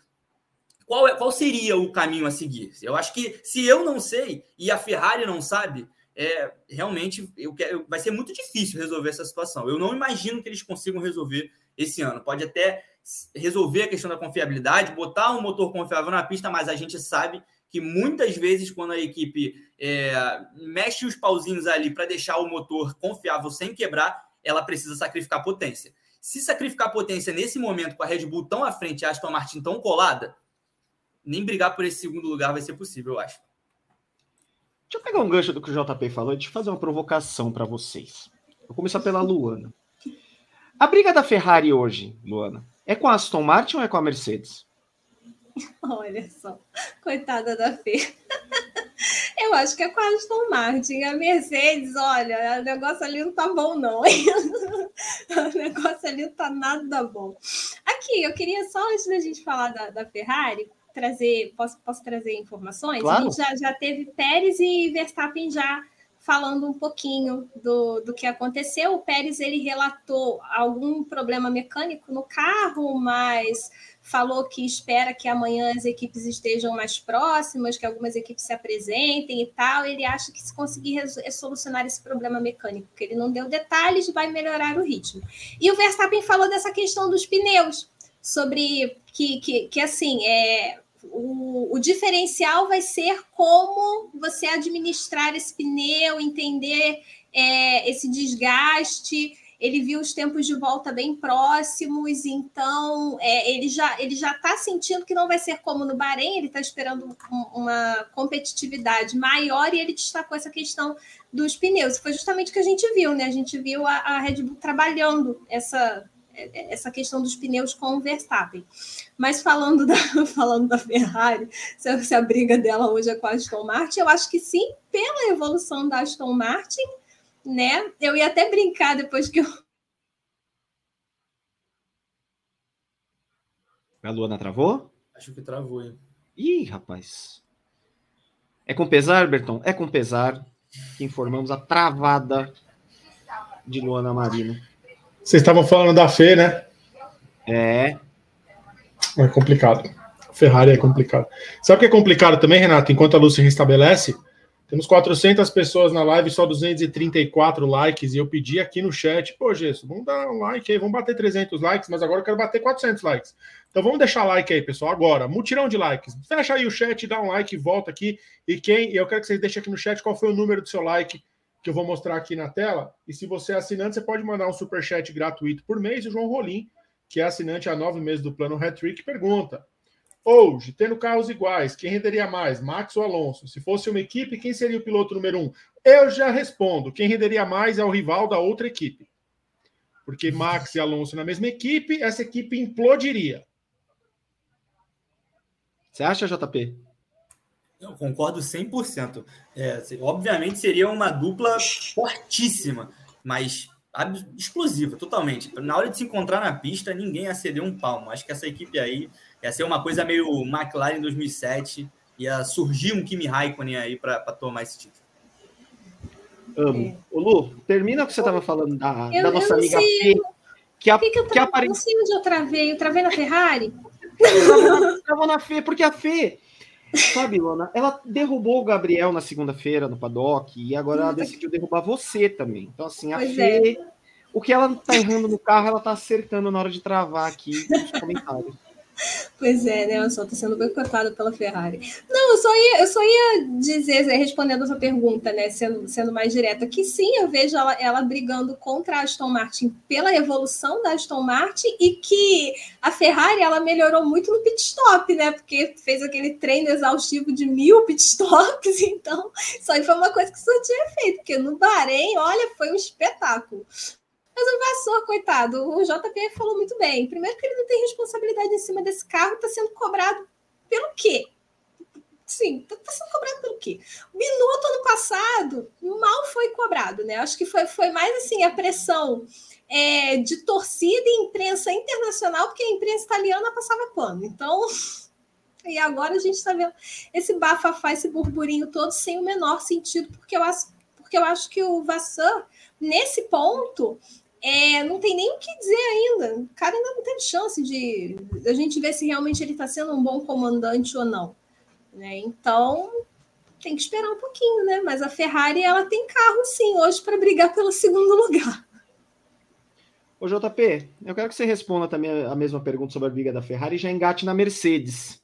Speaker 4: qual, é, qual seria o caminho a seguir? Eu acho que se eu não sei e a Ferrari não sabe, é, realmente eu quero, vai ser muito difícil resolver essa situação. Eu não imagino que eles consigam resolver esse ano. Pode até resolver a questão da confiabilidade, botar um motor confiável na pista, mas a gente sabe que muitas vezes, quando a equipe é, mexe os pauzinhos ali para deixar o motor confiável sem quebrar, ela precisa sacrificar potência. Se sacrificar potência nesse momento com a Red Bull tão à frente e a Aston Martin tão colada, nem brigar por esse segundo lugar vai ser possível, eu acho.
Speaker 1: Deixa eu pegar um gancho do que o JP falou e deixa eu fazer uma provocação para vocês. Vou começar pela Luana. A briga da Ferrari hoje, Luana, é com a Aston Martin ou é com a Mercedes? [laughs]
Speaker 3: Olha só, coitada da Fê. [laughs] Eu acho que é com a Aston Martin. A Mercedes, olha, o negócio ali não tá bom, não. [laughs] o negócio ali não tá nada bom. Aqui, eu queria só, antes da gente falar da, da Ferrari, trazer, posso, posso trazer informações? Claro. A gente já, já teve Pérez e Verstappen já falando um pouquinho do, do que aconteceu. O Pérez ele relatou algum problema mecânico no carro, mas falou que espera que amanhã as equipes estejam mais próximas, que algumas equipes se apresentem e tal. Ele acha que se conseguir solucionar esse problema mecânico, que ele não deu detalhes, vai melhorar o ritmo. E o Verstappen falou dessa questão dos pneus, sobre que, que, que assim, é, o, o, diferencial vai ser como você administrar esse pneu, entender é, esse desgaste. Ele viu os tempos de volta bem próximos, então é, ele já ele já está sentindo que não vai ser como no Bahrein. Ele está esperando um, uma competitividade maior e ele destacou essa questão dos pneus. Foi justamente o que a gente viu, né? A gente viu a, a Red Bull trabalhando essa essa questão dos pneus com o Verstappen. Mas falando da, [laughs] falando da Ferrari, se a, se a briga dela hoje é com a Aston Martin, eu acho que sim, pela evolução da Aston Martin, né? Eu ia até brincar depois que eu.
Speaker 1: A Luana travou?
Speaker 4: Acho que travou, hein?
Speaker 1: Ih, rapaz. É com pesar, Berton? É com pesar que informamos a travada de Luana Marino.
Speaker 2: Vocês estavam falando da Fê, né?
Speaker 1: É.
Speaker 2: É complicado. Ferrari é complicado. Sabe o que é complicado também, Renato? Enquanto a luz se restabelece, temos 400 pessoas na live, só 234 likes. E eu pedi aqui no chat, pô, Gesso, vamos dar um like aí, vamos bater 300 likes, mas agora eu quero bater 400 likes. Então vamos deixar like aí, pessoal, agora. Mutirão de likes. Fecha aí o chat, dá um like, volta aqui. E quem, eu quero que vocês deixem aqui no chat qual foi o número do seu like que eu vou mostrar aqui na tela. E se você é assinante, você pode mandar um super chat gratuito por mês. E o João Rolim, que é assinante há nove meses do plano Hattrick, pergunta: Hoje, tendo carros iguais, quem renderia mais, Max ou Alonso? Se fosse uma equipe, quem seria o piloto número um? Eu já respondo: quem renderia mais é o rival da outra equipe. Porque Max e Alonso na mesma equipe, essa equipe implodiria.
Speaker 1: Você acha, JP?
Speaker 4: Eu concordo 100%. É, obviamente seria uma dupla fortíssima, mas explosiva, totalmente. Na hora de se encontrar na pista, ninguém ia ceder um palmo. Acho que essa equipe aí ia ser uma coisa meio McLaren 2007, ia surgir um Kimi Raikkonen aí para tomar esse título.
Speaker 1: Amo. É. Ô, Lu, termina o que você estava falando da, eu, da nossa amiga Fê.
Speaker 3: Que, a, que, que eu que apare... não sei onde eu travei. Eu travei na Ferrari?
Speaker 1: Travou na Fê, porque a Fê Sabe, Lona, ela derrubou o Gabriel na segunda-feira no paddock e agora ela decidiu derrubar você também. Então, assim, a pois Fê, é. o que ela tá errando no carro, ela tá acertando na hora de travar aqui nos comentários.
Speaker 3: Pois é, né? Só tô sendo boicotada pela Ferrari. Não, eu só ia, eu só ia dizer, respondendo a sua pergunta, né? Sendo, sendo mais direta, que sim, eu vejo ela, ela brigando contra a Aston Martin pela evolução da Aston Martin e que a Ferrari ela melhorou muito no pit stop, né? Porque fez aquele treino exaustivo de mil pit stops, [laughs] então isso aí foi uma coisa que só tinha feito, porque no Bahrein, olha, foi um espetáculo. Mas o Vassour, coitado, o JP falou muito bem. Primeiro que ele não tem responsabilidade em cima desse carro, está sendo cobrado pelo quê? Sim, está tá sendo cobrado pelo quê? Minuto ano passado mal foi cobrado, né? Acho que foi, foi mais assim a pressão é, de torcida e imprensa internacional, porque a imprensa italiana passava pano. Então, [laughs] e agora a gente está vendo esse bafafá, esse burburinho todo sem o menor sentido, porque eu acho, porque eu acho que o Vassan, nesse ponto, é, não tem nem o que dizer ainda. O cara ainda não teve chance de a gente ver se realmente ele está sendo um bom comandante ou não. Né? Então, tem que esperar um pouquinho, né? Mas a Ferrari ela tem carro sim hoje para brigar pelo segundo lugar.
Speaker 1: Ô JP, eu quero que você responda também a mesma pergunta sobre a briga da Ferrari e já engate na Mercedes.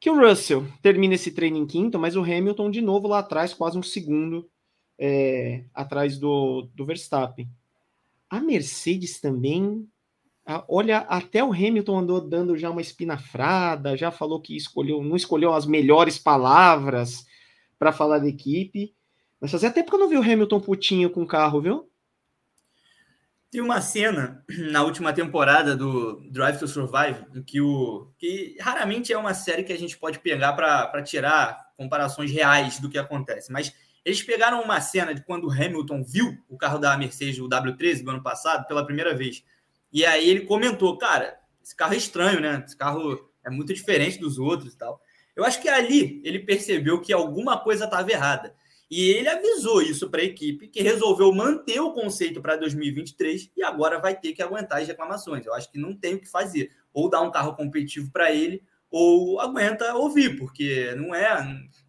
Speaker 1: Que o Russell termina esse treino em quinto, mas o Hamilton de novo lá atrás, quase um segundo é, atrás do, do Verstappen. A Mercedes também. Olha, até o Hamilton andou dando já uma espinafrada, já falou que escolheu, não escolheu as melhores palavras para falar da equipe. Mas fazia tempo que eu não vi o Hamilton putinho com o carro, viu?
Speaker 4: Tem uma cena na última temporada do Drive to Survive em que o que raramente é uma série que a gente pode pegar para tirar comparações reais do que acontece, mas eles pegaram uma cena de quando o Hamilton viu o carro da Mercedes, o W13 do ano passado, pela primeira vez. E aí ele comentou, cara, esse carro é estranho, né? Esse carro é muito diferente dos outros e tal. Eu acho que ali ele percebeu que alguma coisa estava errada. E ele avisou isso para a equipe, que resolveu manter o conceito para 2023 e agora vai ter que aguentar as reclamações. Eu acho que não tem o que fazer. Ou dar um carro competitivo para ele, ou aguenta ouvir, porque não é,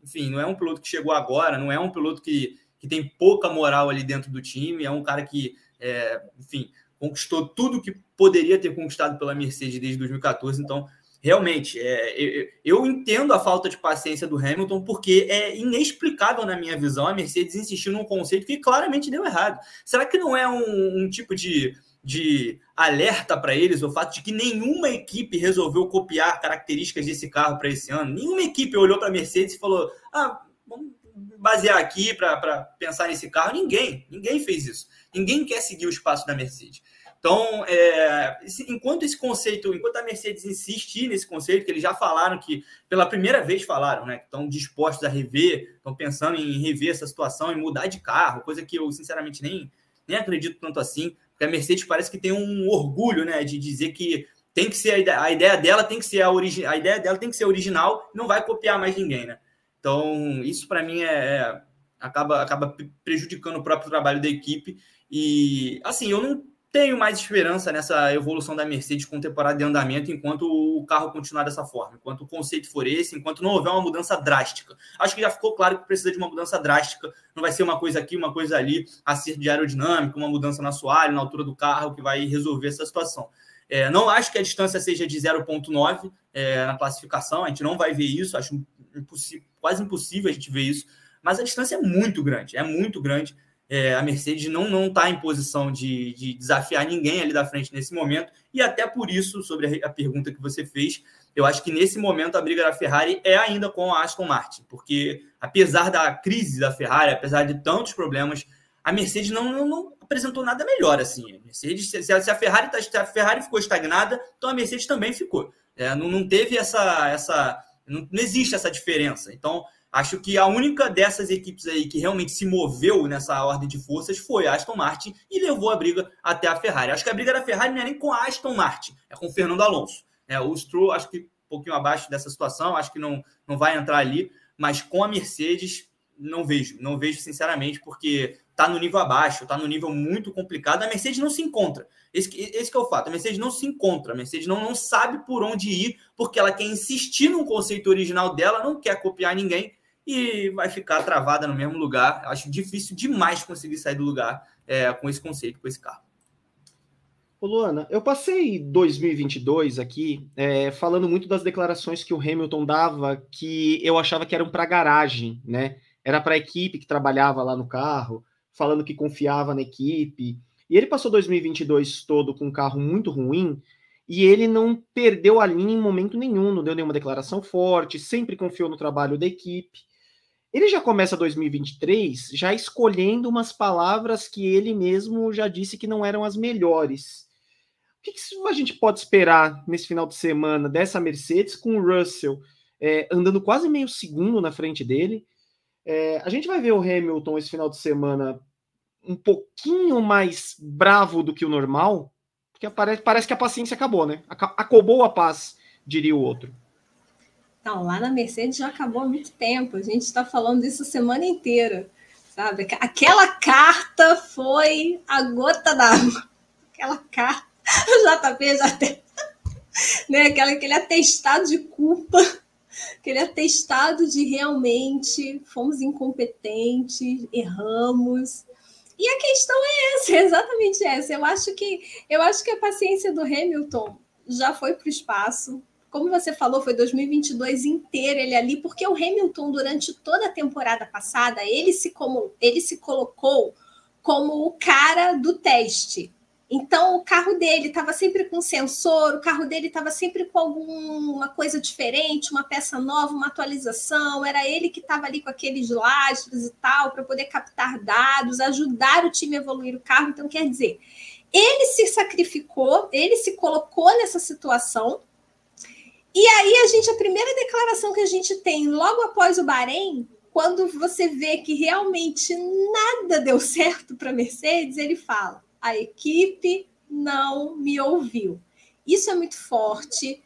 Speaker 4: enfim, não é um piloto que chegou agora, não é um piloto que, que tem pouca moral ali dentro do time, é um cara que, é, enfim, conquistou tudo que poderia ter conquistado pela Mercedes desde 2014, então realmente é, eu, eu, entendo a falta de paciência do Hamilton porque é inexplicável na minha visão a Mercedes insistir num conceito que claramente deu errado. Será que não é um, um tipo de de alerta para eles o fato de que nenhuma equipe resolveu copiar características desse carro para esse ano. Nenhuma equipe olhou para a Mercedes e falou: ah, vamos basear aqui para pensar nesse carro. Ninguém, ninguém fez isso. Ninguém quer seguir o espaço da Mercedes. Então, é, enquanto esse conceito, enquanto a Mercedes insistir nesse conceito, que eles já falaram que, pela primeira vez falaram, né, que estão dispostos a rever, estão pensando em rever essa situação e mudar de carro, coisa que eu, sinceramente, nem, nem acredito tanto assim. Porque a Mercedes parece que tem um orgulho, né, de dizer que tem que ser a ideia, a ideia dela tem que ser a origi a ideia dela tem que ser original, não vai copiar mais ninguém, né? Então, isso para mim é, é, acaba acaba prejudicando o próprio trabalho da equipe e assim, eu não tenho mais esperança nessa evolução da Mercedes com temporada de andamento enquanto o carro continuar dessa forma, enquanto o conceito for esse, enquanto não houver uma mudança drástica. Acho que já ficou claro que precisa de uma mudança drástica, não vai ser uma coisa aqui, uma coisa ali, acerto de aerodinâmica, uma mudança na assoalho, na altura do carro, que vai resolver essa situação. É, não acho que a distância seja de 0,9 é, na classificação, a gente não vai ver isso, acho quase impossível a gente ver isso, mas a distância é muito grande, é muito grande. É, a Mercedes não está em posição de, de, desafiar ninguém ali da frente nesse momento, e até por isso, sobre a, a, pergunta que você fez, eu acho que nesse momento a briga da Ferrari é ainda com a Aston Martin, porque apesar da crise da Ferrari, apesar de tantos problemas, a Mercedes não, não, não apresentou nada melhor assim. A Mercedes, se a, se a Ferrari tá, se a Ferrari ficou estagnada, então a Mercedes também ficou. É, não, não teve essa, essa não, não existe essa diferença. Então Acho que a única dessas equipes aí que realmente se moveu nessa ordem de forças foi a Aston Martin e levou a briga até a Ferrari. Acho que a briga da Ferrari não é nem com a Aston Martin, é com o Fernando Alonso. É, o Stroll, acho que um pouquinho abaixo dessa situação, acho que não, não vai entrar ali, mas com a Mercedes, não vejo, não vejo sinceramente, porque está no nível abaixo, está no nível muito complicado. A Mercedes não se encontra. Esse, esse é o fato. A Mercedes não se encontra. A Mercedes não, não sabe por onde ir, porque ela quer insistir no conceito original dela, não quer copiar ninguém e vai ficar travada no mesmo lugar. Acho difícil demais conseguir sair do lugar é, com esse conceito, com esse carro.
Speaker 1: Ô Luana, eu passei 2022 aqui é, falando muito das declarações que o Hamilton dava que eu achava que eram para garagem, né? Era para a equipe que trabalhava lá no carro, falando que confiava na equipe. E ele passou 2022 todo com um carro muito ruim e ele não perdeu a linha em momento nenhum, não deu nenhuma declaração forte, sempre confiou no trabalho da equipe. Ele já começa 2023 já escolhendo umas palavras que ele mesmo já disse que não eram as melhores. O que, que a gente pode esperar nesse final de semana dessa Mercedes com o Russell é, andando quase meio segundo na frente dele? É, a gente vai ver o Hamilton esse final de semana um pouquinho mais bravo do que o normal, porque parece, parece que a paciência acabou, né? Acabou a paz, diria o outro.
Speaker 3: Não, lá na Mercedes já acabou há muito tempo. A gente está falando isso a semana inteira. sabe? Aquela carta foi a gota d'água. Aquela carta, [laughs] o JP já tem, [laughs] né? Aquela, aquele atestado de culpa, aquele atestado de realmente fomos incompetentes, erramos. E a questão é essa, [laughs] exatamente essa. Eu acho que eu acho que a paciência do Hamilton já foi para o espaço como você falou, foi 2022 inteiro ele ali, porque o Hamilton, durante toda a temporada passada, ele se, como, ele se colocou como o cara do teste. Então, o carro dele estava sempre com sensor, o carro dele estava sempre com alguma coisa diferente, uma peça nova, uma atualização. Era ele que estava ali com aqueles lastros e tal, para poder captar dados, ajudar o time a evoluir o carro. Então, quer dizer, ele se sacrificou, ele se colocou nessa situação e aí a gente, a primeira declaração que a gente tem logo após o Bahrein, quando você vê que realmente nada deu [laughs] certo para a Mercedes, ele fala: a equipe não me ouviu. Isso é muito forte.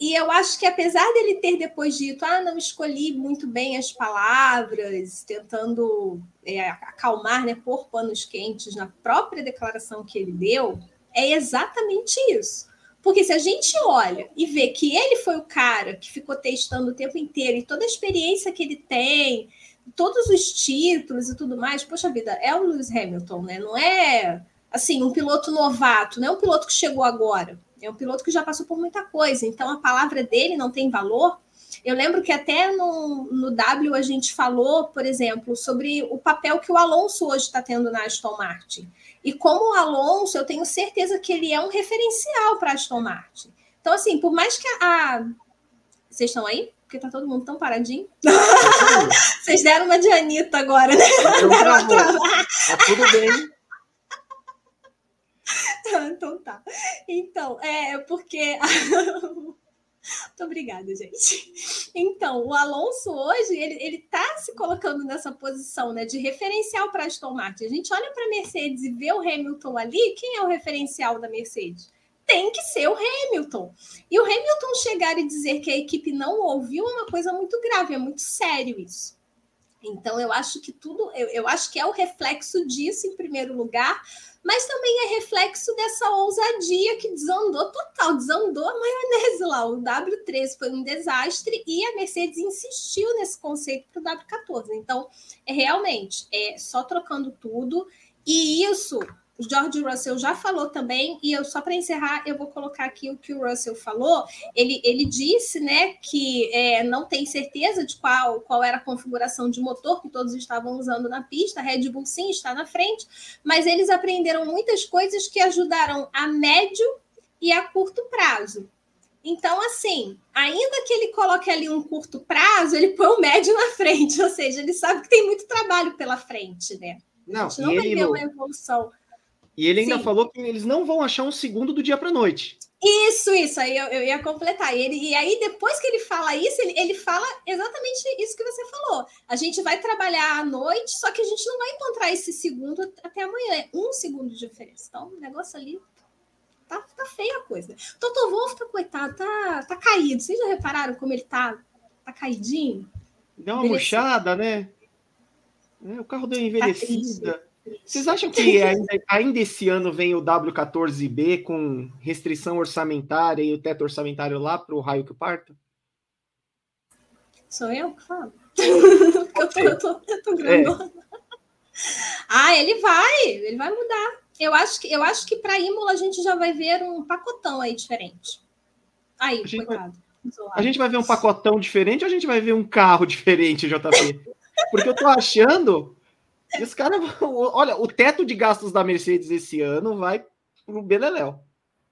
Speaker 3: E eu acho que apesar dele ter depois dito, ah, não escolhi muito bem as palavras, tentando é, acalmar, né, pôr panos quentes na própria declaração que ele deu, é exatamente isso. Porque se a gente olha e vê que ele foi o cara que ficou testando o tempo inteiro e toda a experiência que ele tem, todos os títulos e tudo mais, poxa vida, é o Lewis Hamilton, né? Não é assim, um piloto novato, não é um piloto que chegou agora, é um piloto que já passou por muita coisa. Então a palavra dele não tem valor. Eu lembro que até no, no W a gente falou, por exemplo, sobre o papel que o Alonso hoje está tendo na Aston Martin. E como o Alonso, eu tenho certeza que ele é um referencial para Aston Martin. Então, assim, por mais que a. Vocês estão aí? Porque tá todo mundo tão paradinho. [laughs] Vocês deram uma de Anitta agora, né?
Speaker 1: Tá tudo bem. [laughs]
Speaker 3: então tá. Então, é porque. Muito [laughs] obrigada, gente. Então, o Alonso hoje, ele, ele tá se colocando nessa posição, né, de referencial para Aston Martin. A gente olha para a Mercedes e vê o Hamilton ali, quem é o referencial da Mercedes? Tem que ser o Hamilton. E o Hamilton chegar e dizer que a equipe não ouviu é uma coisa muito grave, é muito sério isso. Então, eu acho que tudo, eu, eu acho que é o reflexo disso, em primeiro lugar, mas também é reflexo dessa ousadia que desandou total, desandou a maionese lá. O W13 foi um desastre e a Mercedes insistiu nesse conceito para o W14. Então, é realmente é só trocando tudo, e isso George Russell já falou também, e eu só para encerrar, eu vou colocar aqui o que o Russell falou. Ele, ele disse né, que é, não tem certeza de qual, qual era a configuração de motor que todos estavam usando na pista. A Red Bull sim está na frente, mas eles aprenderam muitas coisas que ajudaram a médio e a curto prazo. Então, assim, ainda que ele coloque ali um curto prazo, ele põe o médio na frente, [laughs] ou seja, ele sabe que tem muito trabalho pela frente, né?
Speaker 1: Não,
Speaker 3: a gente não vai ter uma evolução
Speaker 1: e ele ainda Sim. falou que eles não vão achar um segundo do dia para noite.
Speaker 3: Isso, isso, aí eu, eu ia completar. E, ele, e aí, depois que ele fala isso, ele, ele fala exatamente isso que você falou. A gente vai trabalhar à noite, só que a gente não vai encontrar esse segundo até amanhã. É um segundo de diferença. Então, o negócio ali tá, tá feia a coisa. Toto Wolff tá coitado, tá, tá caído. Vocês já repararam como ele tá, tá caidinho?
Speaker 1: Deu uma murchada, né? É, o carro deu tá envelhecida. Tá vocês acham que ainda, ainda, esse ano vem o W14B com restrição orçamentária e o teto orçamentário lá para o raio que parta?
Speaker 3: Sou eu [laughs] que falo. eu tô, eu tô, eu tô grandona. É. Ah, ele vai, ele vai mudar. Eu acho que, eu acho que para Imola a gente já vai ver um pacotão aí diferente. Aí, a coitado.
Speaker 1: Vai, a gente vai ver um pacotão diferente ou a gente vai ver um carro [laughs] diferente, JP? Porque eu tô achando e os caras [laughs] Olha, o teto de gastos da Mercedes esse ano vai pro Beleléu.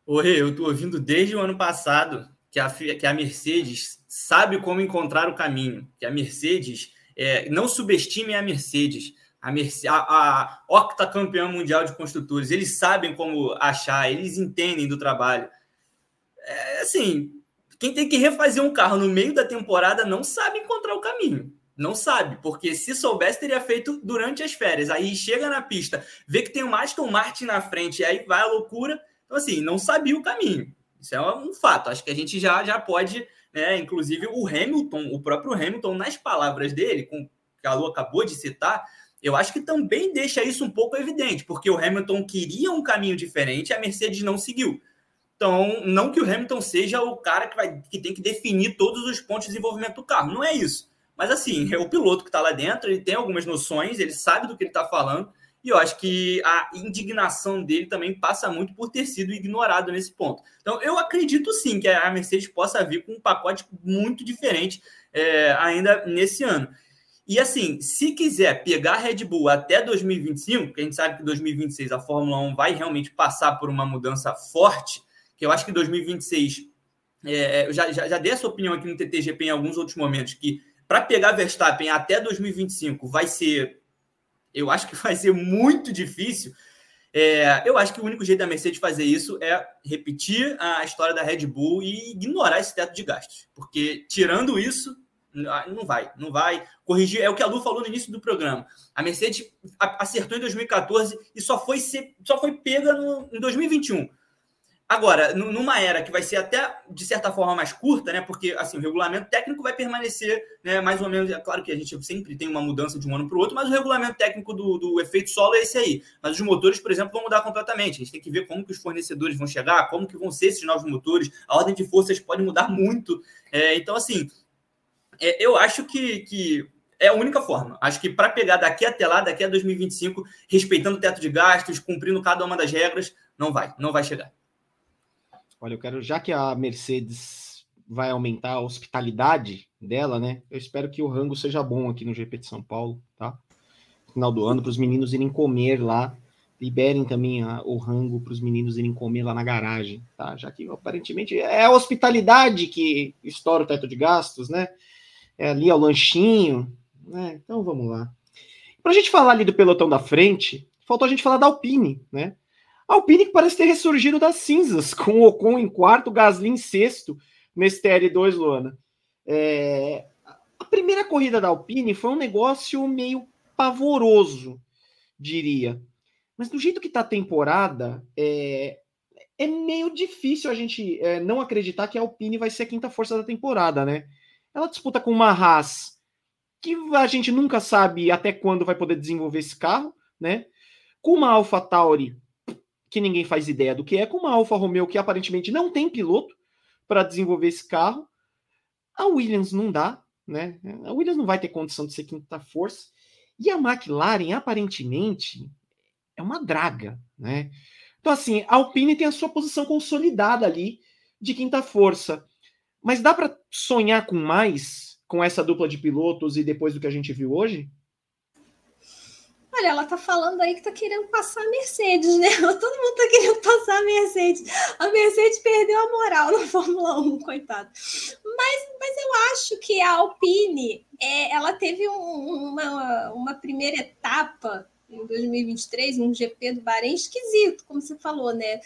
Speaker 4: Rê, eu tô ouvindo desde o ano passado que a, que a Mercedes sabe como encontrar o caminho. Que a Mercedes é, não subestime a Mercedes. A, Mercedes, a, a octacampeã mundial de construtores, eles sabem como achar, eles entendem do trabalho. É, assim, quem tem que refazer um carro no meio da temporada não sabe encontrar o caminho. Não sabe, porque se soubesse, teria feito durante as férias. Aí chega na pista, vê que tem o Aston Martin na frente, e aí vai a loucura. Então, assim, não sabia o caminho. Isso é um fato. Acho que a gente já, já pode, né? Inclusive, o Hamilton, o próprio Hamilton, nas palavras dele, com que a Lu acabou de citar, eu acho que também deixa isso um pouco evidente, porque o Hamilton queria um caminho diferente e a Mercedes não seguiu. Então, não que o Hamilton seja o cara que, vai, que tem que definir todos os pontos de desenvolvimento do carro, não é isso. Mas assim, é o piloto que está lá dentro, ele tem algumas noções, ele sabe do que ele está falando, e eu acho que a indignação dele também passa muito por ter sido ignorado nesse ponto. Então, eu acredito sim que a Mercedes possa vir com um pacote muito diferente é, ainda nesse ano. E assim, se quiser pegar a Red Bull até 2025, que a gente sabe que 2026 a Fórmula 1 vai realmente passar por uma mudança forte, que eu acho que 2026, é, é, eu já, já, já dei essa opinião aqui no TTGP em alguns outros momentos, que para pegar Verstappen até 2025 vai ser, eu acho que vai ser muito difícil. É, eu acho que o único jeito da Mercedes fazer isso é repetir a história da Red Bull e ignorar esse teto de gastos. Porque tirando isso, não vai, não vai corrigir. É o que a Lu falou no início do programa. A Mercedes acertou em 2014 e só foi, ser, só foi pega no, em 2021. Agora, numa era que vai ser até, de certa forma, mais curta, né? Porque assim, o regulamento técnico vai permanecer né, mais ou menos. É claro que a gente sempre tem uma mudança de um ano para o outro, mas o regulamento técnico do, do, efeito solo é esse aí. Mas os motores, por exemplo, vão mudar completamente. A gente tem que ver como que os fornecedores vão chegar, como que vão ser esses novos motores, a ordem de forças pode mudar muito. É, então, assim, é, eu acho que, que é a única forma. Acho que para pegar daqui até lá, daqui a 2025, respeitando o teto de gastos, cumprindo cada uma das regras, não vai, não vai chegar.
Speaker 1: Olha, eu quero, já que a Mercedes vai aumentar a hospitalidade dela, né? Eu espero que o rango seja bom aqui no GP de São Paulo, tá? Final do ano, para os meninos irem comer lá. Liberem também a, o rango para os meninos irem comer lá na garagem, tá? Já que aparentemente é a hospitalidade que estoura o teto de gastos, né? é ali ao lanchinho, né? Então vamos lá. Para a gente falar ali do pelotão da frente, faltou a gente falar da Alpine, né? Alpine que parece ter ressurgido das cinzas, [laughs] com o Ocon em quarto, Gasly em sexto nesse TL2, Luana. É... A primeira corrida da Alpine foi um negócio meio pavoroso, diria. Mas do jeito que está a temporada, é... é meio difícil a gente é, não acreditar que a Alpine vai ser a quinta força da temporada, né? Ela disputa com uma Haas que a gente nunca sabe até quando vai poder desenvolver esse carro, né? Com uma Alpha Tauri que ninguém faz ideia do que é, com uma Alfa Romeo que aparentemente não tem piloto para desenvolver esse carro. A Williams não dá, né? A Williams não vai ter condição de ser quinta força. E a McLaren, aparentemente, é uma draga, né? Então, assim, a Alpine tem a sua posição consolidada ali de quinta força. Mas dá para sonhar com mais com essa dupla de pilotos e depois do que a gente viu hoje?
Speaker 3: Olha, ela tá falando aí que tá querendo passar a Mercedes, né? [laughs] Todo mundo tá querendo passar a Mercedes. A Mercedes perdeu a moral na [laughs] Fórmula 1, coitado. Mas, mas eu acho que a Alpine, é, ela teve um, uma, uma primeira etapa em 2023, um GP do Bahrein esquisito, como você falou, né?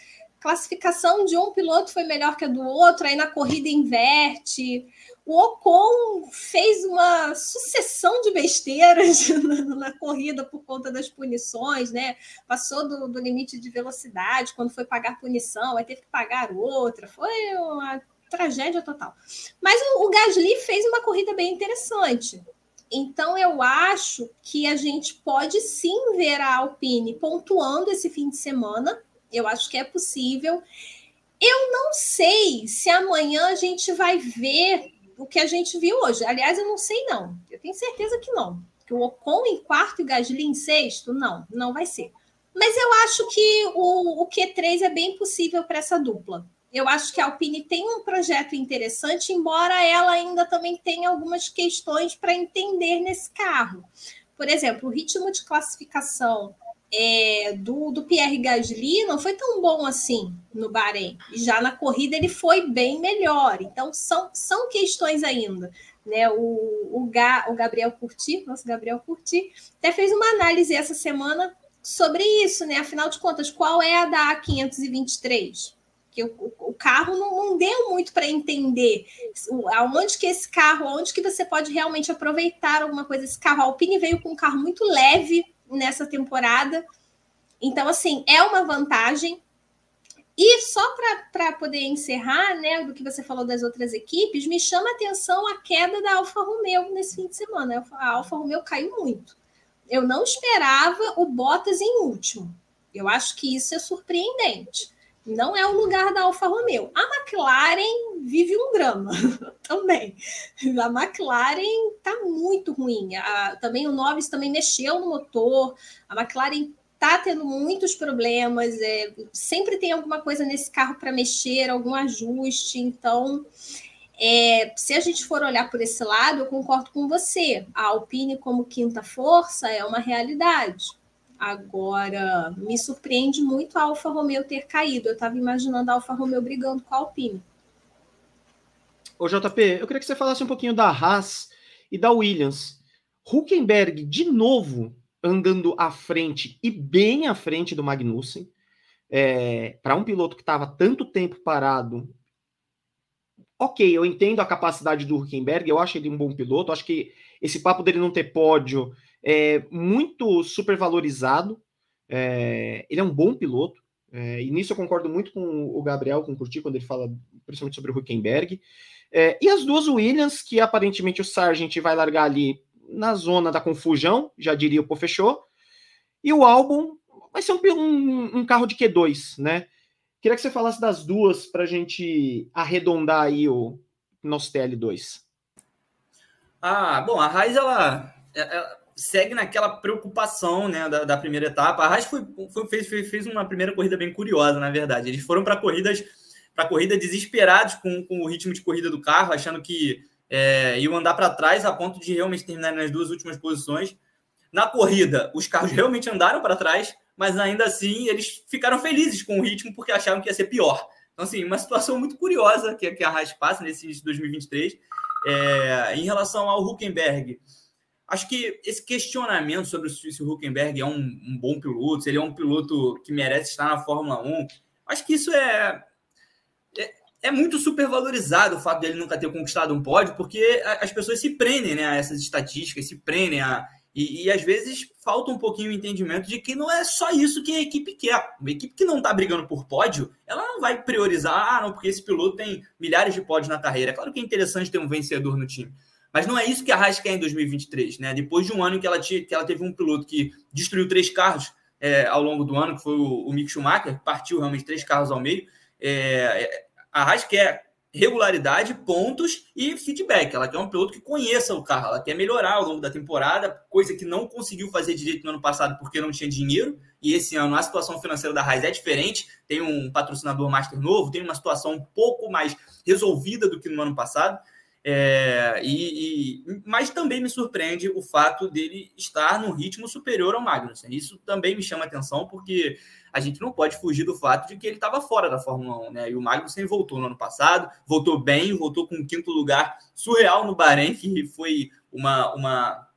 Speaker 3: classificação de um piloto foi melhor que a do outro, aí na corrida inverte. O Ocon fez uma sucessão de besteiras [laughs] na, na corrida por conta das punições, né? Passou do, do, limite de velocidade quando foi pagar punição, aí teve que pagar outra. Foi uma tragédia total. Mas o, o Gasly fez uma corrida bem interessante. Então, eu acho que a gente pode sim ver a Alpine pontuando esse fim de semana eu acho que é possível. Eu não sei se amanhã a gente vai ver o que a gente viu hoje. Aliás, eu não sei, não. Eu tenho certeza que não. Que o Ocon em quarto e Gasly em sexto, não, não vai ser. Mas eu acho que o, o Q3 é bem possível para essa dupla. Eu acho que a Alpine tem um projeto interessante, embora ela ainda também tenha algumas questões para entender nesse carro. Por exemplo, o ritmo de classificação é, do, do Pierre Gasly não foi tão bom assim no Bahrein. Já na corrida ele foi bem melhor. Então são, são questões ainda. Né, o, o, Ga, o Gabriel Curti, nosso Gabriel Curti, até fez uma análise essa semana sobre isso, né? Afinal de contas, qual é a da A523? Que o, o carro não, não, deu muito para entender aonde que esse carro, aonde que você pode realmente aproveitar alguma coisa. Esse carro a Alpine veio com um carro muito leve, nessa temporada. Então, assim, é uma vantagem. E só para poder encerrar, né, do que você falou das outras equipes, me chama a atenção a queda da Alfa Romeo nesse fim de semana. A Alfa Romeo caiu muito. eu não esperava o Bottas em último. Eu acho que isso é surpreendente. Não é o lugar da Alfa Romeo. A McLaren vive um drama [laughs] também. A McLaren está muito ruim. A, também o Norris também mexeu no motor. A McLaren está tendo muitos problemas. É, sempre tem alguma coisa nesse carro para mexer, algum ajuste. Então, é, se a gente for olhar por esse lado, eu concordo com você. A Alpine como quinta força é uma realidade. Agora, me surpreende muito a Alfa Romeo ter caído. Eu estava imaginando a Alfa Romeo brigando com a Alpine.
Speaker 1: Ô JP, eu queria que você falasse um pouquinho da Haas e da Williams. Huckenberg, de novo, andando à frente e bem à frente do Magnussen. É, para um piloto que estava tanto tempo parado. Ok, eu entendo a capacidade do Huckenberg, eu acho ele um bom piloto. Acho que esse papo dele não ter pódio é muito supervalorizado. É, ele é um bom piloto. É, e nisso eu concordo muito com o Gabriel, com o Curti, quando ele fala principalmente sobre o Huckenberg. É, e as duas Williams, que aparentemente o Sargent vai largar ali na zona da confusão, já diria o Pô fechou. E o álbum vai ser um, um, um, carro de Q2, né? Queria que você falasse das duas para a gente arredondar aí o nosso TL2.
Speaker 4: Ah, bom, a Raiz, ela, ela segue naquela preocupação né, da, da primeira etapa. A Haas foi, foi, fez, fez uma primeira corrida bem curiosa, na verdade. Eles foram para corridas para corrida desesperados com, com o ritmo de corrida do carro, achando que é, iam andar para trás a ponto de realmente terminar nas duas últimas posições. Na corrida, os carros realmente andaram para trás, mas ainda assim eles ficaram felizes com o ritmo porque achavam que ia ser pior. Então, assim, uma situação muito curiosa que, que a Haas passa nesse início de 2023. É, em relação ao Huckenberg, Acho que esse questionamento sobre se o Huckenberg é um, um, bom piloto, se ele é um piloto que merece estar na Fórmula 1, acho que isso é, é, é muito supervalorizado o fato dele nunca ter conquistado um pódio, porque as pessoas se prendem né, a essas estatísticas, se prendem a. E, e às vezes falta um pouquinho o entendimento de que não é só isso que a equipe quer. Uma equipe que não está brigando por pódio, ela não vai priorizar, ah, não, porque esse piloto tem milhares de pódios na carreira. Claro que é interessante ter um vencedor no time. Mas não é isso que a Haas quer em 2023, né? Depois de um ano que ela, tinha, que ela teve um piloto que destruiu três carros é, ao longo do ano, que foi o, o Mick Schumacher, partiu realmente três carros ao meio, é, a Haas quer regularidade, pontos e feedback. Ela quer um piloto que conheça o carro, ela quer melhorar ao longo da temporada, coisa que não conseguiu fazer direito no ano passado porque não tinha dinheiro. E esse ano a situação financeira da Haas é diferente, tem um patrocinador master novo, tem uma situação um pouco mais resolvida do que no ano passado. É, e, e, mas também me surpreende o fato dele estar num ritmo superior ao Magnussen. Isso também me chama atenção, porque a gente não pode fugir do fato de que ele estava fora da Fórmula 1, né? E o Magnussen voltou no ano passado, voltou bem, voltou com um quinto lugar surreal no Bahrein, que foi uma, uma,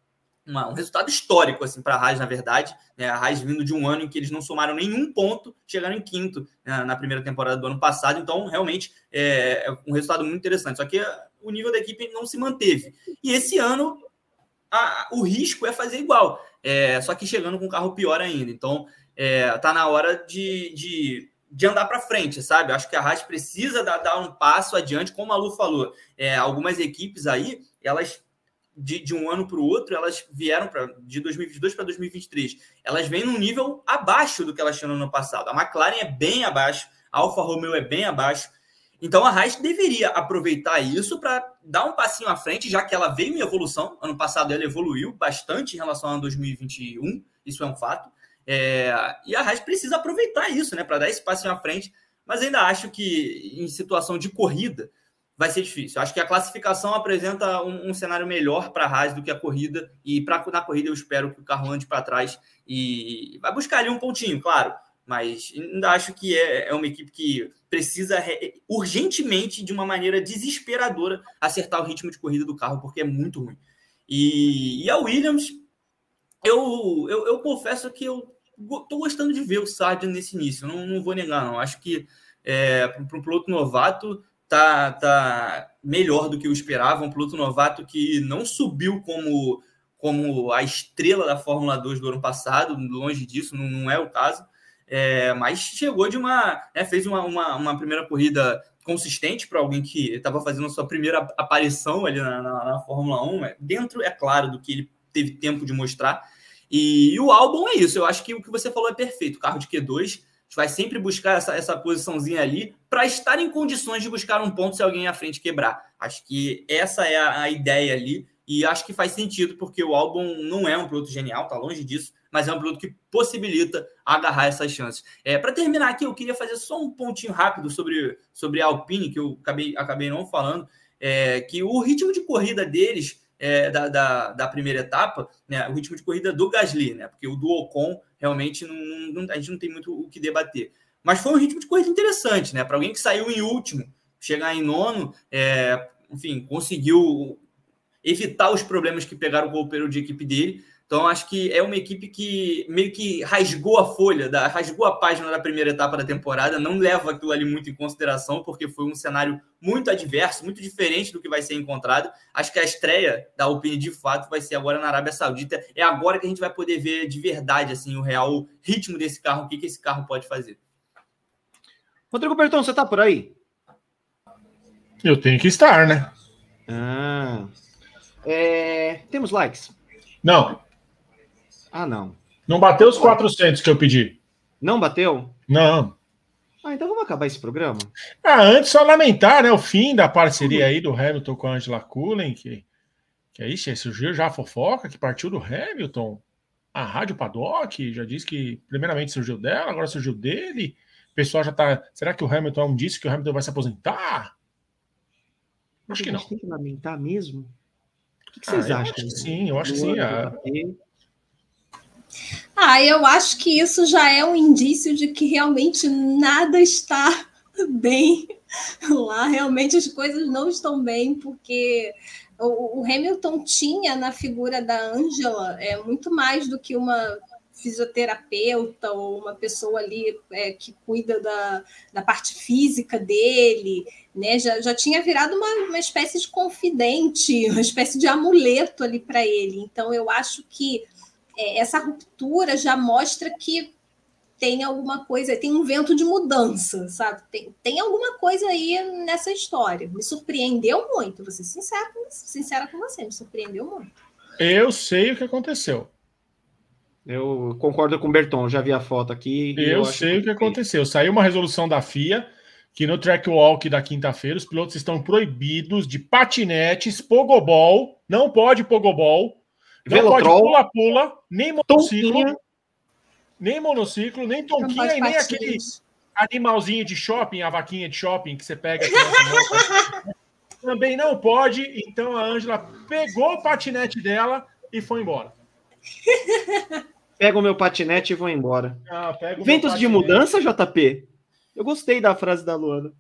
Speaker 4: uma um resultado histórico assim, para a Haas, na verdade. Né? A Haas vindo de um ano em que eles não somaram nenhum ponto, chegaram em quinto né? na primeira temporada do ano passado. Então, realmente, é, é um resultado muito interessante. Só que o nível da equipe não se manteve. E esse ano, a, o risco é fazer igual, é, só que chegando com um carro pior ainda. Então, é, tá na hora de, de, de andar para frente, sabe? Acho que a Haas precisa dar, dar, um passo adiante, como a Lu falou. É, algumas equipes aí, elas de, de, um ano para o outro, elas vieram pra, de 2022 para 2023. Elas vêm num nível abaixo do que elas tinham no ano passado. A McLaren é bem abaixo, a Alfa Romeo é bem abaixo. Então a Haas deveria aproveitar isso para dar um passinho à frente, já que ela veio em evolução. Ano passado ela evoluiu bastante em relação a 2021, isso é um fato. É, e a Haas precisa aproveitar isso, né, para dar esse passinho à frente. Mas ainda acho que em situação de corrida vai ser difícil. Acho que a classificação apresenta um, um cenário melhor para a Haas do que a corrida. E pra, na corrida eu espero que o carro ande para trás e vai buscar ali um pontinho, claro mas ainda acho que é, é uma equipe que precisa urgentemente, de uma maneira desesperadora, acertar o ritmo de corrida do carro, porque é muito ruim. E, e a Williams, eu, eu, eu confesso que eu estou gostando de ver o Sargent nesse início, não, não vou negar, não. Acho que é, para um piloto novato tá, tá melhor do que eu esperava, um piloto novato que não subiu como, como a estrela da Fórmula 2 do ano passado, longe disso, não, não é o caso é, mas chegou de uma. Né, fez uma, uma, uma, primeira corrida consistente para alguém que estava fazendo a sua primeira aparição ali na, na, na, Fórmula 1, é, dentro, é claro, do que ele teve tempo de mostrar. E, e o álbum é isso. Eu acho que o que você falou é perfeito. Carro de Q2 a gente vai sempre buscar essa, essa posiçãozinha ali para estar em condições de buscar um ponto se alguém à frente quebrar. Acho que essa é a, a ideia ali. E acho que faz sentido, porque o álbum não é um produto genial, tá longe disso, mas é um produto que possibilita agarrar essas chances. É, Para terminar aqui, eu queria fazer só um pontinho rápido sobre, sobre a Alpine, que eu acabei, acabei não falando, é, que o ritmo de corrida deles, é, da, da, da, primeira etapa, né, o ritmo de corrida do Gasly, né, porque o do Ocon realmente não, não, a gente não tem muito o que debater. Mas foi um ritmo de corrida interessante, né? Para alguém que saiu em último, chegar em nono, é, enfim, conseguiu evitar os problemas que pegaram o golpeiro de equipe dele. Então, acho que é uma equipe que meio que rasgou a folha, da, rasgou a página da primeira etapa da temporada, não leva aquilo ali muito em consideração, porque foi um cenário muito adverso, muito diferente do que vai ser encontrado. Acho que a estreia da Alpine, de fato, vai ser agora na Arábia Saudita. É agora que a gente vai poder ver de verdade assim o real ritmo desse carro, o que, que esse carro pode fazer.
Speaker 1: Rodrigo Berton, você tá por aí?
Speaker 2: Eu tenho que estar, né?
Speaker 1: Ah. É... Temos likes?
Speaker 2: Não.
Speaker 1: Ah, não.
Speaker 2: Não bateu os 400 que eu pedi.
Speaker 1: Não bateu?
Speaker 2: Não.
Speaker 1: Ah, então vamos acabar esse programa?
Speaker 2: Ah, antes só lamentar, né, o fim da parceria aí do Hamilton com a Angela Cullen, que, que aí surgiu já a fofoca, que partiu do Hamilton. A Rádio Paddock já disse que primeiramente surgiu dela, agora surgiu dele. O pessoal já tá... Será que o Hamilton disse que o Hamilton vai se aposentar?
Speaker 1: Acho que não. Tem que lamentar mesmo? O que, que vocês ah, acham?
Speaker 2: Acho sim, eu acho que sim. A...
Speaker 3: Ah, eu acho que isso já é um indício de que realmente nada está [laughs] bem lá. Realmente as coisas não estão bem, porque o, Hamilton tinha na figura da Angela é muito mais do que uma fisioterapeuta ou uma pessoa ali é, que cuida da, da parte física dele, né? Já, já tinha virado uma, uma espécie de confidente, [laughs] uma espécie de amuleto ali para ele. Então eu acho que é, essa ruptura já mostra que tem alguma coisa, tem um vento de mudança, sabe? Tem, tem alguma coisa aí nessa história. Me surpreendeu muito, vou ser sincera, sincera com você, me surpreendeu muito.
Speaker 2: Eu sei o que aconteceu.
Speaker 1: Eu concordo com o Berton, já vi a foto aqui.
Speaker 2: Eu, eu sei o que aconteceu. Saiu uma resolução da FIA que no track walk da quinta-feira os pilotos estão proibidos de patinetes, pogobol, não pode pogobol, não pode pula-pula, nem monociclo, tonquinha. nem monociclo, nem tonquinha e nem aquele animalzinho de shopping, a vaquinha de shopping que você pega. [laughs] Também não pode. Então a Ângela pegou o patinete dela e foi embora.
Speaker 1: Pega o meu patinete e vou embora. Ah, Ventos de mudança, JP? Eu gostei da frase da Luana.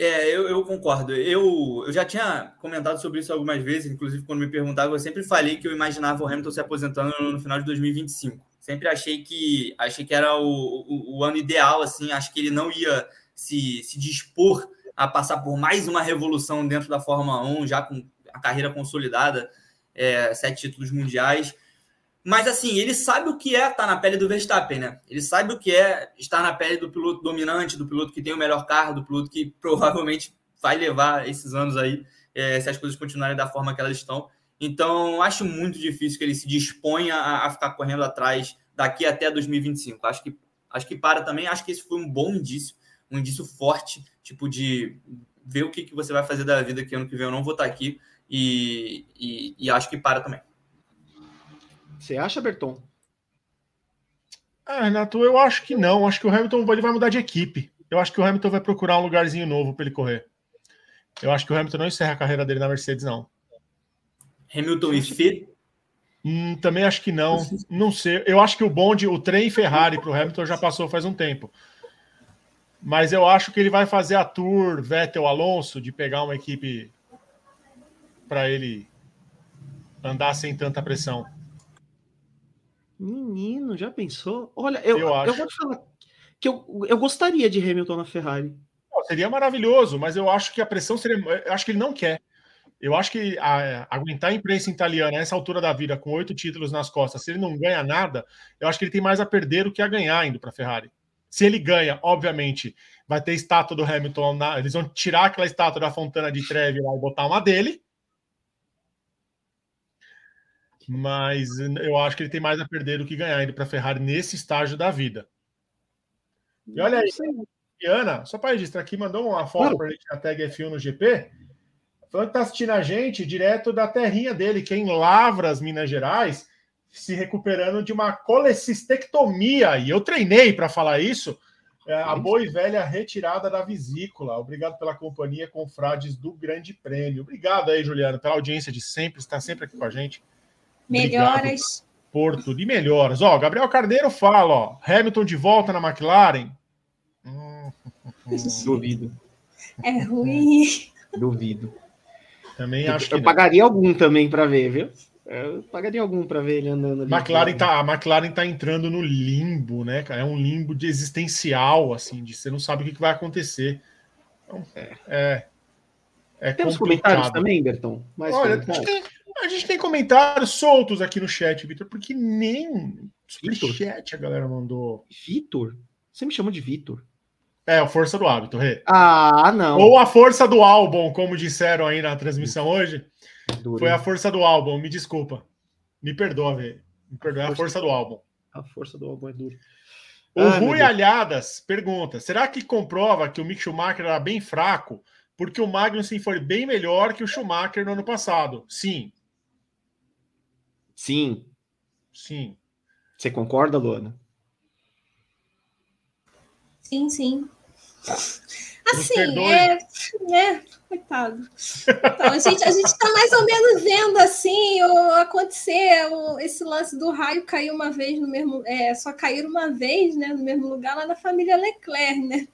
Speaker 4: É, eu, eu, concordo. Eu, eu já tinha comentado sobre isso algumas vezes, inclusive quando me perguntavam, eu sempre falei que eu imaginava o Hamilton se aposentando no final de 2025. Sempre achei que achei que era o, o, o ano ideal, assim, acho que ele não ia se, se dispor a passar por mais uma revolução dentro da Fórmula 1, já com a carreira consolidada, é, sete títulos mundiais. Mas assim, ele sabe o que é estar na pele do Verstappen, né? Ele sabe o que é estar na pele do piloto dominante, do piloto que tem o melhor carro, do piloto que [laughs] provavelmente vai levar esses anos aí, é, se as coisas continuarem da forma que elas estão. Então, acho muito difícil que ele se disponha a, a, ficar correndo atrás daqui até 2025. Acho que, acho que para também. Acho que esse foi um bom indício, um indício forte, tipo de ver o que, que você vai fazer da vida que ano que vem eu não vou estar aqui. E, e, e acho que para também.
Speaker 1: Você acha, Berton?
Speaker 2: Ah, Renato, eu acho que não. Acho que o Hamilton ele vai mudar de equipe. Eu acho que o Hamilton vai procurar um lugarzinho novo para ele correr. Eu acho que o Hamilton não encerra a carreira dele na Mercedes, não.
Speaker 4: Hamilton e Fê?
Speaker 2: Hum, também acho que não. Não sei. Eu acho que o bonde, o trem Ferrari para o Hamilton já passou faz um tempo. Mas eu acho que ele vai fazer a tour Vettel Alonso de pegar uma equipe para ele andar sem tanta pressão.
Speaker 1: Menino, já pensou? Olha, eu, eu, eu vou te falar que eu, eu gostaria de Hamilton na Ferrari.
Speaker 2: seria maravilhoso, mas eu acho que a pressão seria. Eu acho que ele não quer. Eu acho que a, aguentar a imprensa italiana a essa altura da vida, com oito títulos nas costas, se ele não ganha nada, eu acho que ele tem mais a perder do que a ganhar indo para a Ferrari. Se ele ganha, obviamente, vai ter estátua do Hamilton. Na, eles vão tirar aquela estátua da Fontana de Trevi lá e botar uma dele. Mas eu acho que ele tem mais a perder do que ganhar indo para a Ferrari nesse estágio da vida. E olha aí, Ana, só para registrar aqui, mandou uma foto para a gente na tag F1 no GP. Falando que tá assistindo a gente direto da terrinha dele, que é em Lavras, Minas Gerais, se recuperando de uma colecistectomia. E eu treinei para falar isso. É, a boa e velha retirada da vesícula. Obrigado pela companhia, com frades do Grande Prêmio. Obrigado aí, Juliano, pela audiência de sempre, está sempre aqui com a gente.
Speaker 3: Melhoras.
Speaker 2: Porto de melhoras. Ó, Gabriel Carneiro fala, ó, Hamilton de volta na McLaren.
Speaker 1: Hum, [laughs] Duvido.
Speaker 3: É ruim.
Speaker 1: Duvido.
Speaker 2: Também eu, acho que.
Speaker 1: Eu não. pagaria algum também para ver, viu? Eu pagaria algum para ver ele andando ali.
Speaker 2: McLaren tá, a McLaren tá entrando no limbo, né, cara? É um limbo de existencial, assim, de você não sabe o que, que vai acontecer. Então, é. é,
Speaker 1: é Temos complicado. comentários também, Berton?
Speaker 2: Mais Olha, tem, a gente, tem, comentários soltos aqui no chat, Vitor, porque nem
Speaker 1: superchat a galera mandou. Vitor? Você me chamou de Vitor?
Speaker 2: É, a força do hábito, Rê.
Speaker 1: Ah, não.
Speaker 2: Ou a força do álbum, como disseram aí na transmissão hoje. Foi a força do álbum, me desculpa. Me perdoa, Rê. Me perdoa, a força, a força do álbum.
Speaker 1: A força do álbum é duro.
Speaker 2: O ah, Rui Alhadas pergunta: será que comprova que o Mick Schumacher era bem fraco porque o Magnussen foi bem melhor que o Schumacher no ano passado? Sim.
Speaker 1: Sim.
Speaker 2: Sim.
Speaker 1: Você concorda, Luana?
Speaker 3: Sim, sim. Assim, é, né? Coitado. Então, a gente a está mais ou menos vendo assim o, acontecer o, esse lance do raio cair uma vez no mesmo. É, só cair uma vez né, no mesmo lugar lá na família Leclerc, né?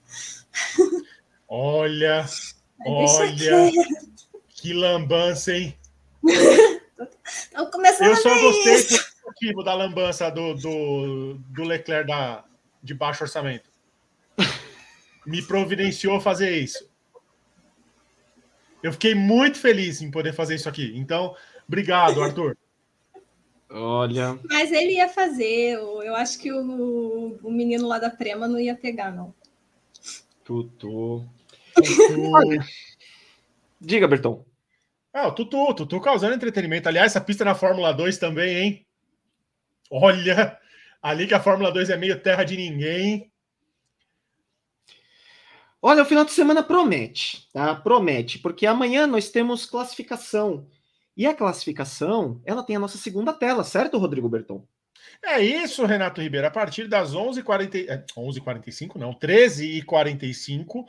Speaker 2: Olha, olha, que lambança, hein? [laughs]
Speaker 3: Começando
Speaker 2: Eu só gostei isso. do motivo da lambança do, do, do Leclerc da, de baixo orçamento me providenciou fazer isso. Eu fiquei muito feliz em poder fazer isso aqui. Então, obrigado, Arthur.
Speaker 1: Olha.
Speaker 3: Mas ele ia fazer. Eu acho que o, o menino lá da Prema não ia pegar, não.
Speaker 1: Tutu. Tutu. Diga, Berton.
Speaker 2: Ah, o Tutu, Tutu causando entretenimento. Aliás, essa pista na Fórmula 2 também, hein? Olha, ali que a Fórmula 2 é meio terra de ninguém.
Speaker 1: Olha, o final de semana promete, tá? Promete, porque amanhã nós temos classificação. E a classificação, ela tem a nossa segunda tela, certo, Rodrigo Berton?
Speaker 2: É isso, Renato Ribeiro. A partir das 11h40, 11h45, é, não, 13h45.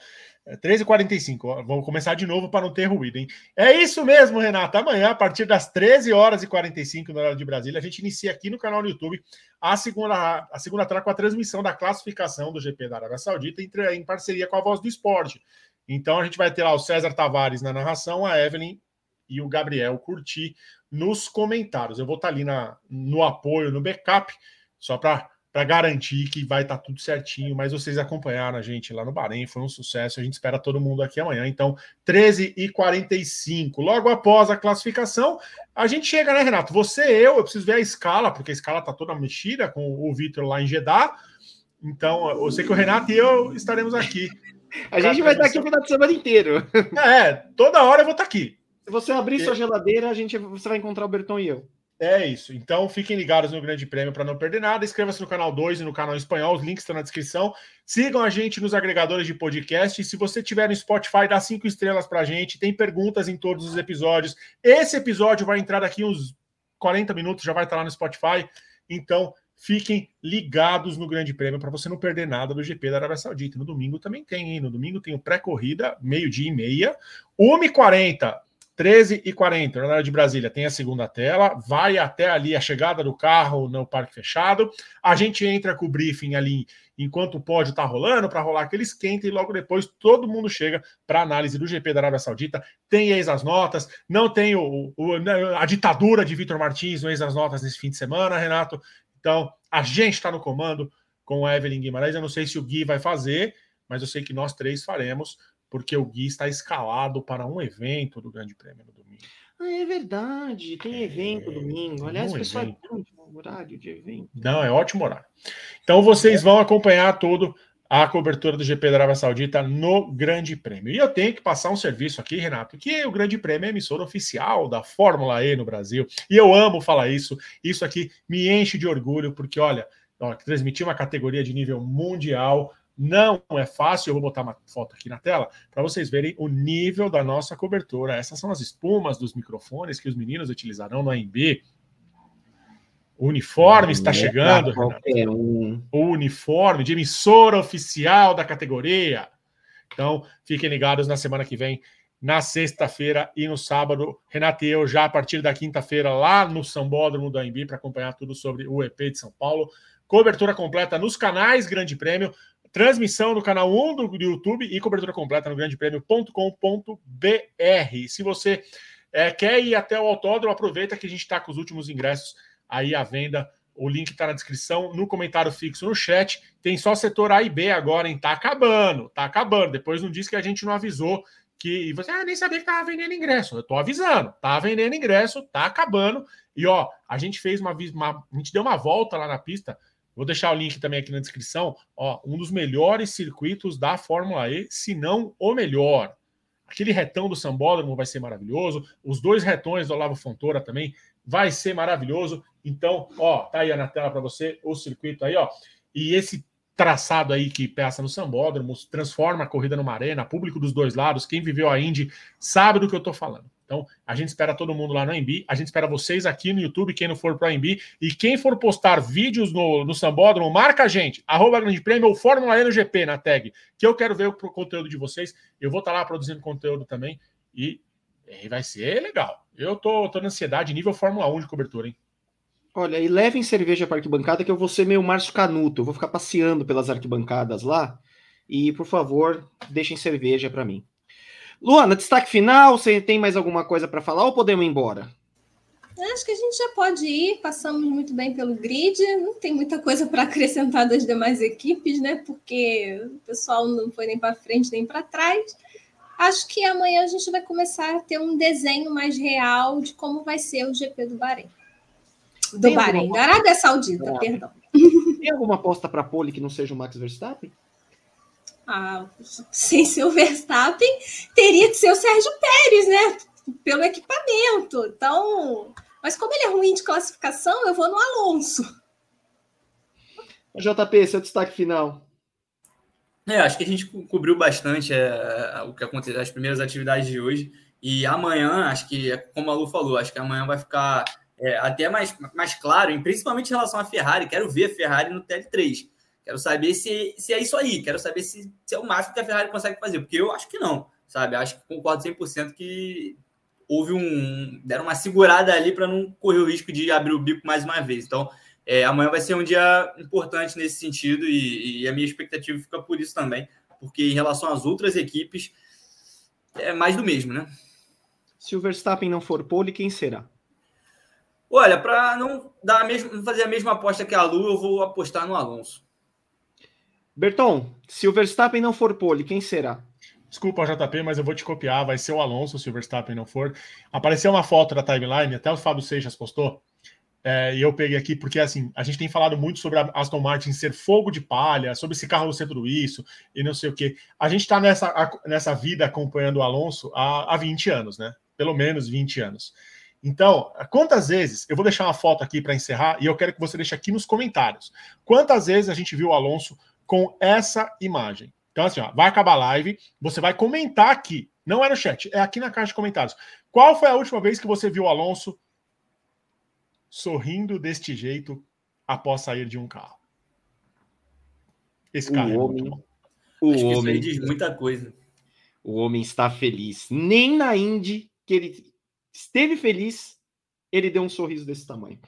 Speaker 2: 13h45, é, vou começar de novo para não ter ruído, hein? É isso mesmo, Renato. Amanhã, a partir das 13 horas e 45 na hora de Brasília, a gente inicia aqui no canal do YouTube a segunda, a segunda tela com a transmissão da classificação do GP da Arábia Saudita em, em parceria com a Voz do Esporte. Então a gente vai ter lá o César Tavares na narração, a Evelyn e o Gabriel Curti nos comentários. Eu vou estar ali na, no apoio, no backup, só para garantir que vai estar tudo certinho. Mas vocês acompanharam a gente lá no Bahrein, foi um sucesso. A gente espera todo mundo aqui amanhã. Então, 13h45, logo após a classificação, a gente chega, né, Renato? Você, eu, eu preciso ver a escala, porque a escala está toda mexida com o Vitor lá em Jeddah. Então, eu sei que o Renato e eu estaremos aqui.
Speaker 1: A gente vai estar aqui o final de semana inteiro.
Speaker 2: É, toda hora eu vou estar aqui.
Speaker 1: Se você abrir sua geladeira, a gente, você vai encontrar o Berton e eu.
Speaker 2: É isso. Então fiquem ligados no Grande Prêmio para não perder nada. Inscreva-se no canal 2 e no canal espanhol. Os links estão na descrição. Sigam a gente nos agregadores de podcast. E se você tiver no Spotify, dá cinco estrelas para a gente. Tem perguntas em todos os episódios. Esse episódio vai entrar daqui uns 40 minutos, já vai estar lá no Spotify. Então fiquem ligados no Grande Prêmio para você não perder nada do GP da Arábia Saudita. No domingo também tem, hein? No domingo tem o pré-corrida, meio-dia e meia. 1h40 13 e 40 horário de Brasília, tem a segunda tela, vai até ali a chegada do carro no parque fechado. A gente entra com o briefing ali enquanto o pódio está rolando, para rolar aquele esquenta, e logo depois todo mundo chega para análise do GP da Arábia Saudita. Tem ex as notas, não tem o, o né, a ditadura de Vitor Martins no ex as notas nesse fim de semana, Renato. Então, a gente está no comando com a Evelyn Guimarães. Eu não sei se o Gui vai fazer, mas eu sei que nós três faremos porque o Gui está escalado para um evento do Grande Prêmio no domingo.
Speaker 1: Ah, é verdade, tem evento é, domingo. Aliás, um pessoal, é horário de evento.
Speaker 2: Não, é ótimo horário. Então vocês vão acompanhar todo a cobertura do GP da Arábia Saudita no Grande Prêmio. E eu tenho que passar um serviço aqui, Renato, que o Grande Prêmio é emissora oficial da Fórmula E no Brasil. E eu amo falar isso. Isso aqui me enche de orgulho, porque, olha, transmitir uma categoria de nível mundial não é fácil. Eu vou botar uma foto aqui na tela para vocês verem o nível da nossa cobertura. Essas são as espumas dos microfones que os meninos utilizarão no AMB. O uniforme está é chegando. Um. O uniforme de emissora oficial da categoria. Então, fiquem ligados na semana que vem, na sexta-feira e no sábado. Renato e eu, já a partir da quinta-feira, lá no Sambódromo do AMB, para acompanhar tudo sobre o EP de São Paulo. Cobertura completa nos canais Grande Prêmio, transmissão no canal 1 do YouTube e cobertura completa no grandepremio.com.br. Se você é, quer ir até o autódromo, aproveita que a gente está com os últimos ingressos aí à venda. O link está na descrição, no comentário fixo no chat. Tem só setor A e B agora, hein? Tá acabando, tá acabando. Depois não diz que a gente não avisou que. Você ah, nem sabia que tava vendendo ingresso. Eu tô avisando, tá vendendo ingresso, tá acabando. E ó, a gente fez uma, uma. A gente deu uma volta lá na pista Vou deixar o link também aqui na descrição. Ó, um dos melhores circuitos da Fórmula E, se não o melhor. Aquele retão do Sambódromo vai ser maravilhoso. Os dois retões do Olavo Fontoura também vai ser maravilhoso. Então, ó, tá aí na tela para você o circuito aí, ó. E esse traçado aí que peça no Sambódromo transforma a corrida numa arena, público dos dois lados. Quem viveu a Indy sabe do que eu tô falando. Então, a gente espera todo mundo lá no AMB, a gente espera vocês aqui no YouTube, quem não for para o AMB, e quem for postar vídeos no, no Sambódromo, marca a gente, arroba Grande Prêmio ou Fórmula E no GP na tag, que eu quero ver o conteúdo de vocês, eu vou estar tá lá produzindo conteúdo também, e, e vai ser legal. Eu tô, tô na ansiedade, nível Fórmula 1 de cobertura, hein?
Speaker 1: Olha, e levem cerveja para arquibancada, que eu vou ser meio Márcio Canuto, eu vou ficar passeando pelas arquibancadas lá, e, por favor, deixem cerveja para mim. Luana, destaque final, você tem mais alguma coisa para falar ou podemos ir embora?
Speaker 3: Acho que a gente já pode ir, passamos muito bem pelo grid, não tem muita coisa para acrescentar das demais equipes, né? Porque o pessoal não foi nem para frente nem para trás. Acho que amanhã a gente vai começar a ter um desenho mais real de como vai ser o GP do Bahrein. Do tem Bahrein, alguma... da Arábia Saudita, perdão.
Speaker 1: Tem alguma aposta para pole que não seja o Max Verstappen?
Speaker 3: Ah, sem [laughs] ser o Verstappen, teria que ser o Sérgio Pérez, né? Pelo equipamento. Então, mas como ele é ruim de classificação, eu vou no Alonso.
Speaker 1: JP, seu destaque final.
Speaker 4: É, acho que a gente cobriu bastante é, o que aconteceu, as primeiras atividades de hoje. E amanhã, acho que, como a Lu falou, acho que amanhã vai ficar é, até mais, mais claro, principalmente em relação à Ferrari. Quero ver a Ferrari no TL3 Quero saber se, se é isso aí. Quero saber se, se é o máximo que a Ferrari consegue fazer. Porque eu acho que não, sabe? Acho que concordo 100% que houve um. deram uma segurada ali para não correr o risco de abrir o bico mais uma vez. Então, é, amanhã vai ser um dia importante nesse sentido e, e, a minha expectativa fica por isso também. Porque em relação às outras equipes, é mais do mesmo, né?
Speaker 1: Se o Verstappen não for pole, quem será?
Speaker 4: Olha, para não dar a mesma, fazer a mesma aposta que a Lu, eu vou apostar no Alonso.
Speaker 1: Berton, se o Verstappen não for pole, quem será?
Speaker 2: Desculpa, JP, mas eu vou te copiar. Vai ser o Alonso se o Verstappen não for. Apareceu uma foto da timeline, até o Fábio Seixas postou. É, e eu peguei aqui porque assim a gente tem falado muito sobre a Aston Martin ser fogo de palha, sobre esse carro ser tudo isso e não sei o que. A gente está nessa, nessa vida acompanhando o Alonso há, há 20 anos, né? Pelo menos 20 anos. Então, quantas vezes, eu vou deixar uma foto aqui para encerrar e eu quero que você deixe aqui nos comentários. Quantas vezes a gente viu o Alonso com essa imagem. Então, assim, ó, vai acabar a live, você vai comentar aqui. Não é no chat, é aqui na caixa de comentários. Qual foi a última vez que você viu o Alonso sorrindo deste jeito após sair de um carro?
Speaker 1: Esse carro o é homem, muito bom.
Speaker 4: O Acho homem diz muita coisa.
Speaker 1: O homem está feliz. Nem na Indy, que ele esteve feliz, ele deu um sorriso desse tamanho.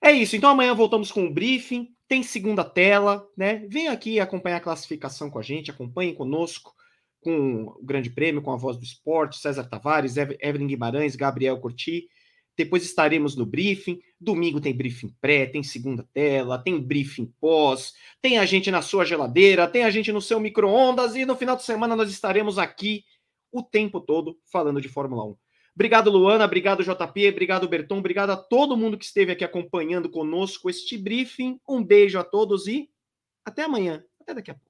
Speaker 1: É isso. Então amanhã voltamos com o briefing tem segunda tela, né? Venha aqui acompanhar a classificação com a gente, acompanhe conosco com o Grande Prêmio, com a Voz do Esporte, César Tavares, Evelyn Guimarães, Gabriel Curti. Depois estaremos no briefing. Domingo tem briefing pré, tem segunda tela, tem briefing pós, tem a gente na sua geladeira, tem a gente no seu micro-ondas e no final de semana nós estaremos aqui o tempo todo falando de Fórmula 1. Obrigado, Luana. Obrigado, JP. Obrigado, Berton. Obrigado a todo mundo que esteve aqui acompanhando conosco este briefing. Um beijo a todos e até amanhã. Até daqui a pouco.